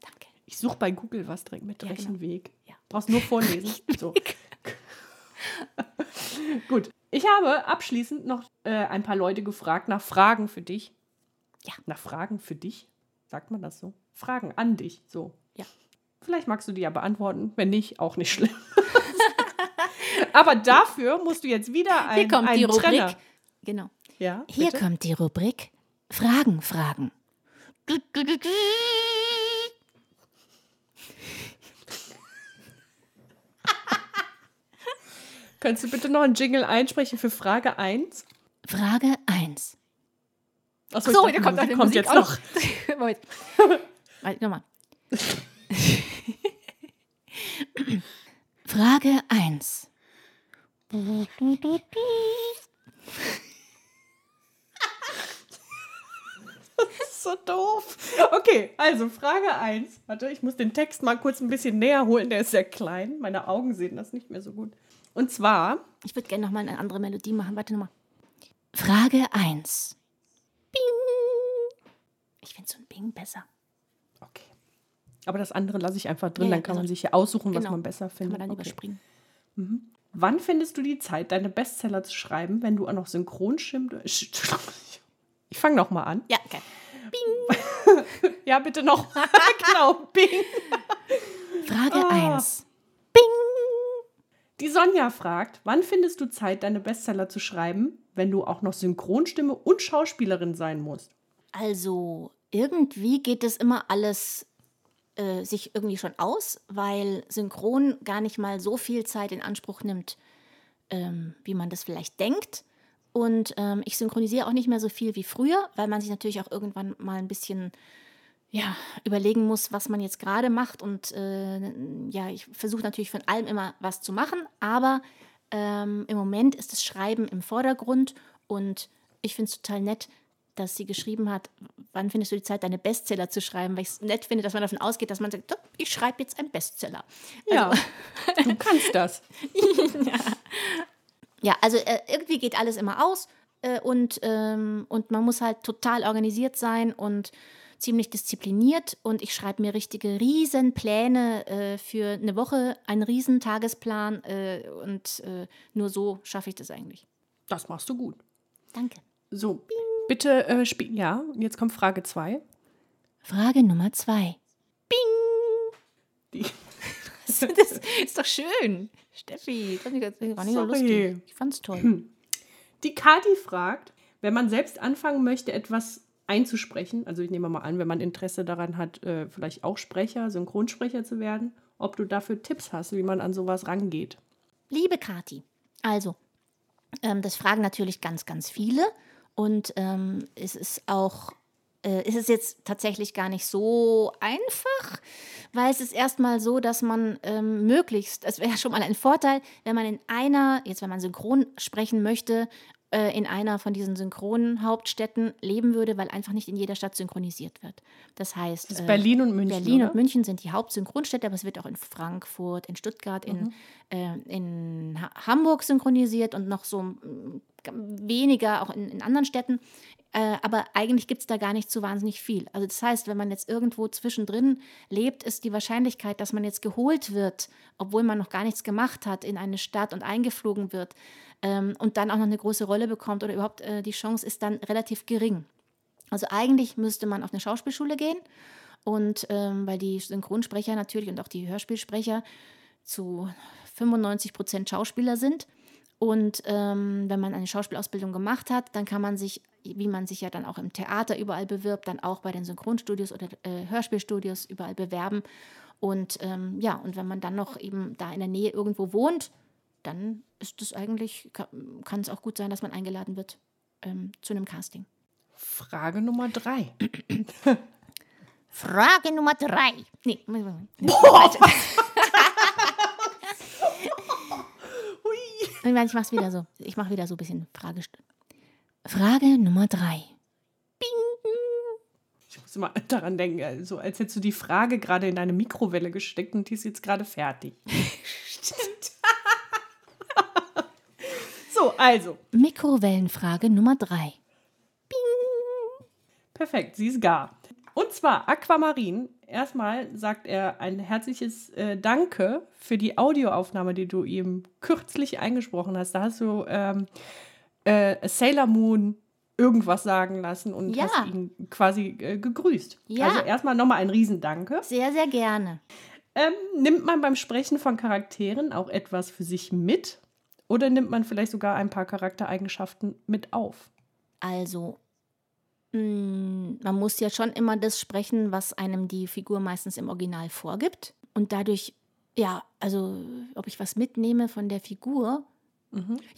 Danke. Ich suche bei Google was direkt mit Ja, genau. Rechenweg. Ja. Brauchst nur vorlesen. so. Gut. Ich habe abschließend noch äh, ein paar Leute gefragt nach Fragen für dich. Ja. Nach Fragen für dich? Sagt man das so? Fragen an dich. So. Ja. Vielleicht magst du die ja beantworten. Wenn nicht, auch nicht schlimm. Aber dafür musst du jetzt wieder ein, Hier kommt einen die Rubrik. Trenner. Genau. Ja, Hier bitte? kommt die Rubrik Fragen, Fragen. Könntest du bitte noch einen Jingle einsprechen für Frage 1? Frage 1. Achso, So, ich da kommt kommt jetzt auch noch. Moment. Warte, nochmal. Frage 1. Das ist so doof. Okay, also Frage 1. Warte, ich muss den Text mal kurz ein bisschen näher holen. Der ist sehr klein. Meine Augen sehen das nicht mehr so gut. Und zwar, Ich würde gerne nochmal eine andere Melodie machen. Warte nochmal. Frage 1. Bing. Ich finde so ein Bing besser. Aber das andere lasse ich einfach drin, Ja, dann kann man also- sich hier aussuchen, was genau. man besser Kann findet. man dann okay. überspringen. Wann findest du die Zeit, deine Bestseller zu schreiben, wenn du auch noch Synchronstimme. Ich fange noch mal an. Ja, okay. Ja, bitte noch. genau, Bing. Frage Ah. 1. Die Sonja fragt, wann findest du Zeit, deine Bestseller zu schreiben, wenn du auch noch Synchronstimme und Schauspielerin sein musst? Also, irgendwie geht es immer alles äh, sich irgendwie schon aus, weil Synchron gar nicht mal so viel Zeit in Anspruch nimmt, ähm, wie man das vielleicht denkt. Und ähm, ich synchronisiere auch nicht mehr so viel wie früher, weil man sich natürlich auch irgendwann mal ein bisschen ja, überlegen muss, was man jetzt gerade macht. Und äh, ja, ich versuche natürlich von allem immer was zu machen, aber ähm, im Moment ist das Schreiben im Vordergrund und ich finde es total nett, dass sie geschrieben hat, wann findest du die Zeit, deine Bestseller zu schreiben, weil ich es nett finde, dass man davon ausgeht, dass man sagt, "Doch, ich schreibe jetzt einen Bestseller. Ja, du kannst das. Ja, also äh, irgendwie geht alles immer aus äh, und, ähm, und man muss halt total organisiert sein und ziemlich diszipliniert und ich schreibe mir richtige Riesenpläne äh, für eine Woche, einen Riesentagesplan äh, und äh, nur so schaffe ich das eigentlich. Das machst du gut. Danke. So, bitte äh. Ja, und jetzt kommt Frage 2. Frage Nummer zwei. Die, Das ist doch schön. Steffi, das war nicht so lustig. Ich fand's toll. die Kati fragt, wenn man selbst anfangen möchte, etwas einzusprechen, also ich nehme mal an, wenn man Interesse daran hat, äh, vielleicht auch Sprecher, Synchronsprecher zu werden, ob du dafür Tipps hast, wie man an sowas rangeht. Liebe Kati, also, ähm, das fragen natürlich ganz, ganz viele. Und ähm, es ist auch, äh, es ist jetzt tatsächlich gar nicht so einfach, weil es ist erstmal so, dass man ähm, möglichst, das wäre schon mal ein Vorteil, wenn man in einer, jetzt wenn man synchron sprechen möchte, äh, in einer von diesen synchronen Hauptstädten leben würde, weil einfach nicht in jeder Stadt synchronisiert wird. Das heißt, Das äh, Berlin und München. Berlin oder? und München sind die Hauptsynchronstädte, aber es wird auch in Frankfurt, in Stuttgart, in, äh, in ha Hamburg synchronisiert und noch so mm, weniger auch in, in anderen Städten. Äh, aber eigentlich gibt es da gar nicht so wahnsinnig viel. Also das heißt, wenn man jetzt irgendwo zwischendrin lebt, ist die Wahrscheinlichkeit, dass man jetzt geholt wird, obwohl man noch gar nichts gemacht hat, in eine Stadt und eingeflogen wird ähm, und dann auch noch eine große Rolle bekommt oder überhaupt äh, die Chance ist dann relativ gering. Also eigentlich müsste man auf eine Schauspielschule gehen und ähm, weil die Synchronsprecher natürlich und auch die Hörspielsprecher zu 95 Prozent Schauspieler sind. Und ähm, wenn man eine Schauspielausbildung gemacht hat, dann kann man sich, wie man sich ja dann auch im Theater überall bewirbt, dann auch bei den Synchronstudios oder äh, Hörspielstudios überall bewerben. Und ähm, ja, und wenn man dann noch eben da in der Nähe irgendwo wohnt, dann ist es eigentlich, kann, es auch gut sein, dass man eingeladen wird ähm, zu einem Casting. Frage Nummer 3. Frage Nummer drei. Nee, Moment, Moment. Moment, ich mach's wieder so. Ich mache wieder so ein bisschen Frage. Frage Nummer drei. Ich muss immer daran denken, so als hättest du die Frage gerade in eine Mikrowelle gesteckt und die ist jetzt gerade fertig. Stimmt. so, also, Mikrowellenfrage Nummer drei. perfekt, sie ist gar. Und zwar Aquamarin. Erstmal sagt er ein herzliches äh, Danke für die Audioaufnahme, die du ihm kürzlich eingesprochen hast. Da hast du ähm, äh, Sailor Moon irgendwas sagen lassen und Ja. hast ihn quasi äh, gegrüßt. Ja. Also erstmal nochmal ein Riesendanke. Sehr, sehr gerne. Ähm, nimmt man beim Sprechen von Charakteren auch etwas für sich mit? Oder nimmt man vielleicht sogar ein paar Charaktereigenschaften mit auf? Also, mh, man muss ja schon immer das sprechen, was einem die Figur meistens im Original vorgibt. Und dadurch, ja, also, ob ich was mitnehme von der Figur,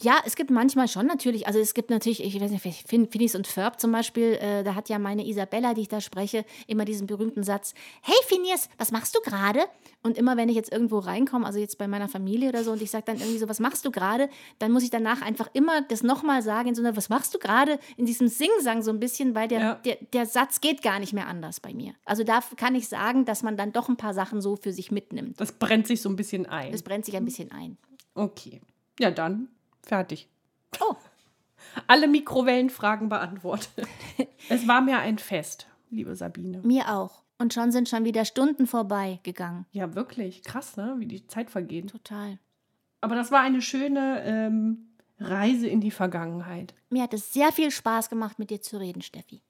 Ja, es gibt manchmal schon natürlich, also es gibt natürlich, ich weiß nicht, Fin- Phineas und Ferb zum Beispiel, äh, da hat ja meine Isabella, die ich da spreche, immer diesen berühmten Satz, hey Phineas, was machst du gerade? Und immer wenn ich jetzt irgendwo reinkomme, also jetzt bei meiner Familie oder so, und ich sage dann irgendwie so, was machst du gerade? Dann muss ich danach einfach immer das nochmal sagen, in so einer, was machst du gerade? In diesem Sing-Sang so ein bisschen, weil der, Ja. der, der Satz geht gar nicht mehr anders bei mir. Also da kann ich sagen, dass man dann doch ein paar Sachen so für sich mitnimmt. Das brennt sich so ein bisschen ein. Es brennt sich ein bisschen ein. Okay. Ja, dann fertig. Oh. Alle Mikrowellenfragen beantwortet. es war mir ein Fest, liebe Sabine. Mir auch. Und schon sind schon wieder Stunden vorbei gegangen. Ja, wirklich. Krass, ne? Wie die Zeit vergeht. Total. Aber das war eine schöne ähm, Reise in die Vergangenheit. Mir hat es sehr viel Spaß gemacht, mit dir zu reden, Steffi.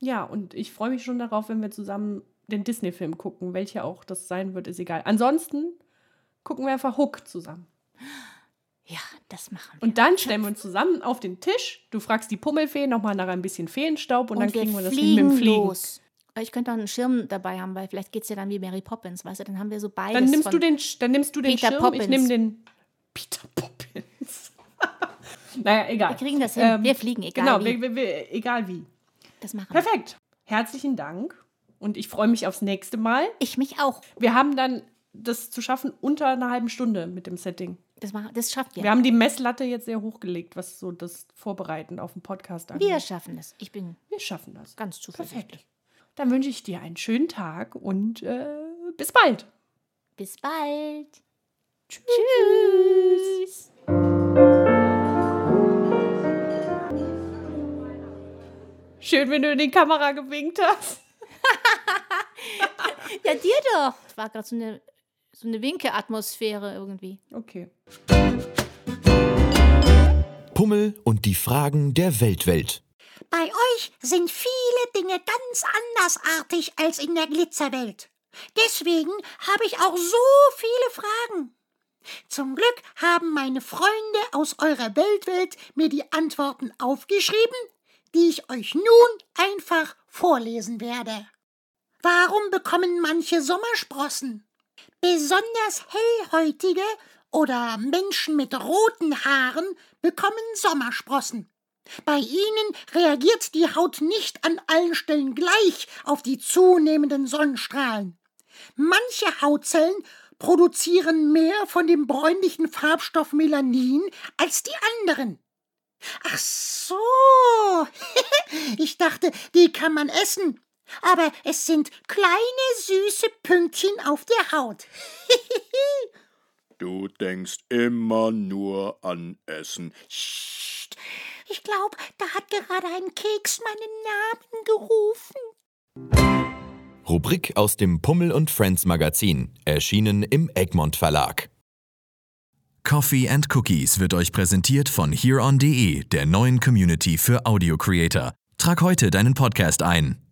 Ja, und ich freue mich schon darauf, wenn wir zusammen den Disney-Film gucken. Welcher auch das sein wird, ist egal. Ansonsten gucken wir einfach Hook zusammen. Ja, das machen wir. Und dann stellen wir uns zusammen auf den Tisch. Du fragst die Pummelfee nochmal nach ein bisschen Feenstaub und, dann kriegen wir, das hin mit dem Fliegen. los. Ich könnte auch einen Schirm dabei haben, weil vielleicht geht es ja dann wie Mary Poppins, weißt du? Dann haben wir so beides. Dann nimmst von- du den, dann nimmst du den Peter Schirm, ich Poppins. nehme den Peter Poppins. naja, egal. Wir kriegen das hin. Ähm, wir fliegen, egal Genau, wie. wir, wir, wir, egal wie. das machen wir. Perfekt. Herzlichen Dank und ich freue mich aufs nächste Mal. Ich mich auch. Wir haben dann das zu schaffen unter einer halben Stunde mit dem Setting. Das, machen, das schafft ihr. Wir haben die Messlatte jetzt sehr hochgelegt, was so das Vorbereiten auf den Podcast angeht. Wir schaffen es. Ich bin Wir schaffen das. ganz zuversichtlich. Perfekt. Dann wünsche ich dir einen schönen Tag und äh, bis bald. Bis bald. Tschüss. Schön, wenn du in die Kamera gewinkt hast. Ja, dir doch. Es war gerade so eine, so eine Winke-Atmosphäre irgendwie. Okay. Pummel und die Fragen der Weltwelt. Bei euch sind viele Dinge ganz andersartig als in der Glitzerwelt. Deswegen habe ich auch so viele Fragen. Zum Glück haben meine Freunde aus eurer Weltwelt mir die Antworten aufgeschrieben, die ich euch nun einfach vorlesen werde. Warum bekommen manche Sommersprossen? Besonders hellhäutige oder Menschen mit roten Haaren bekommen Sommersprossen. Bei ihnen reagiert die Haut nicht an allen Stellen gleich auf die zunehmenden Sonnenstrahlen. Manche Hautzellen produzieren mehr von dem bräunlichen Farbstoff Melanin als die anderen. Ach so, ich dachte, die kann man essen. Aber es sind kleine süße Pünktchen auf der Haut. Du denkst immer nur an Essen. Psst, ich glaube, da hat gerade ein Keks meinen Namen gerufen. Rubrik aus dem Pummel und Friends Magazin, erschienen im Egmont Verlag. Coffee and Cookies wird euch präsentiert von hereon.de, der neuen Community für Audio Creator. Trag heute deinen Podcast ein.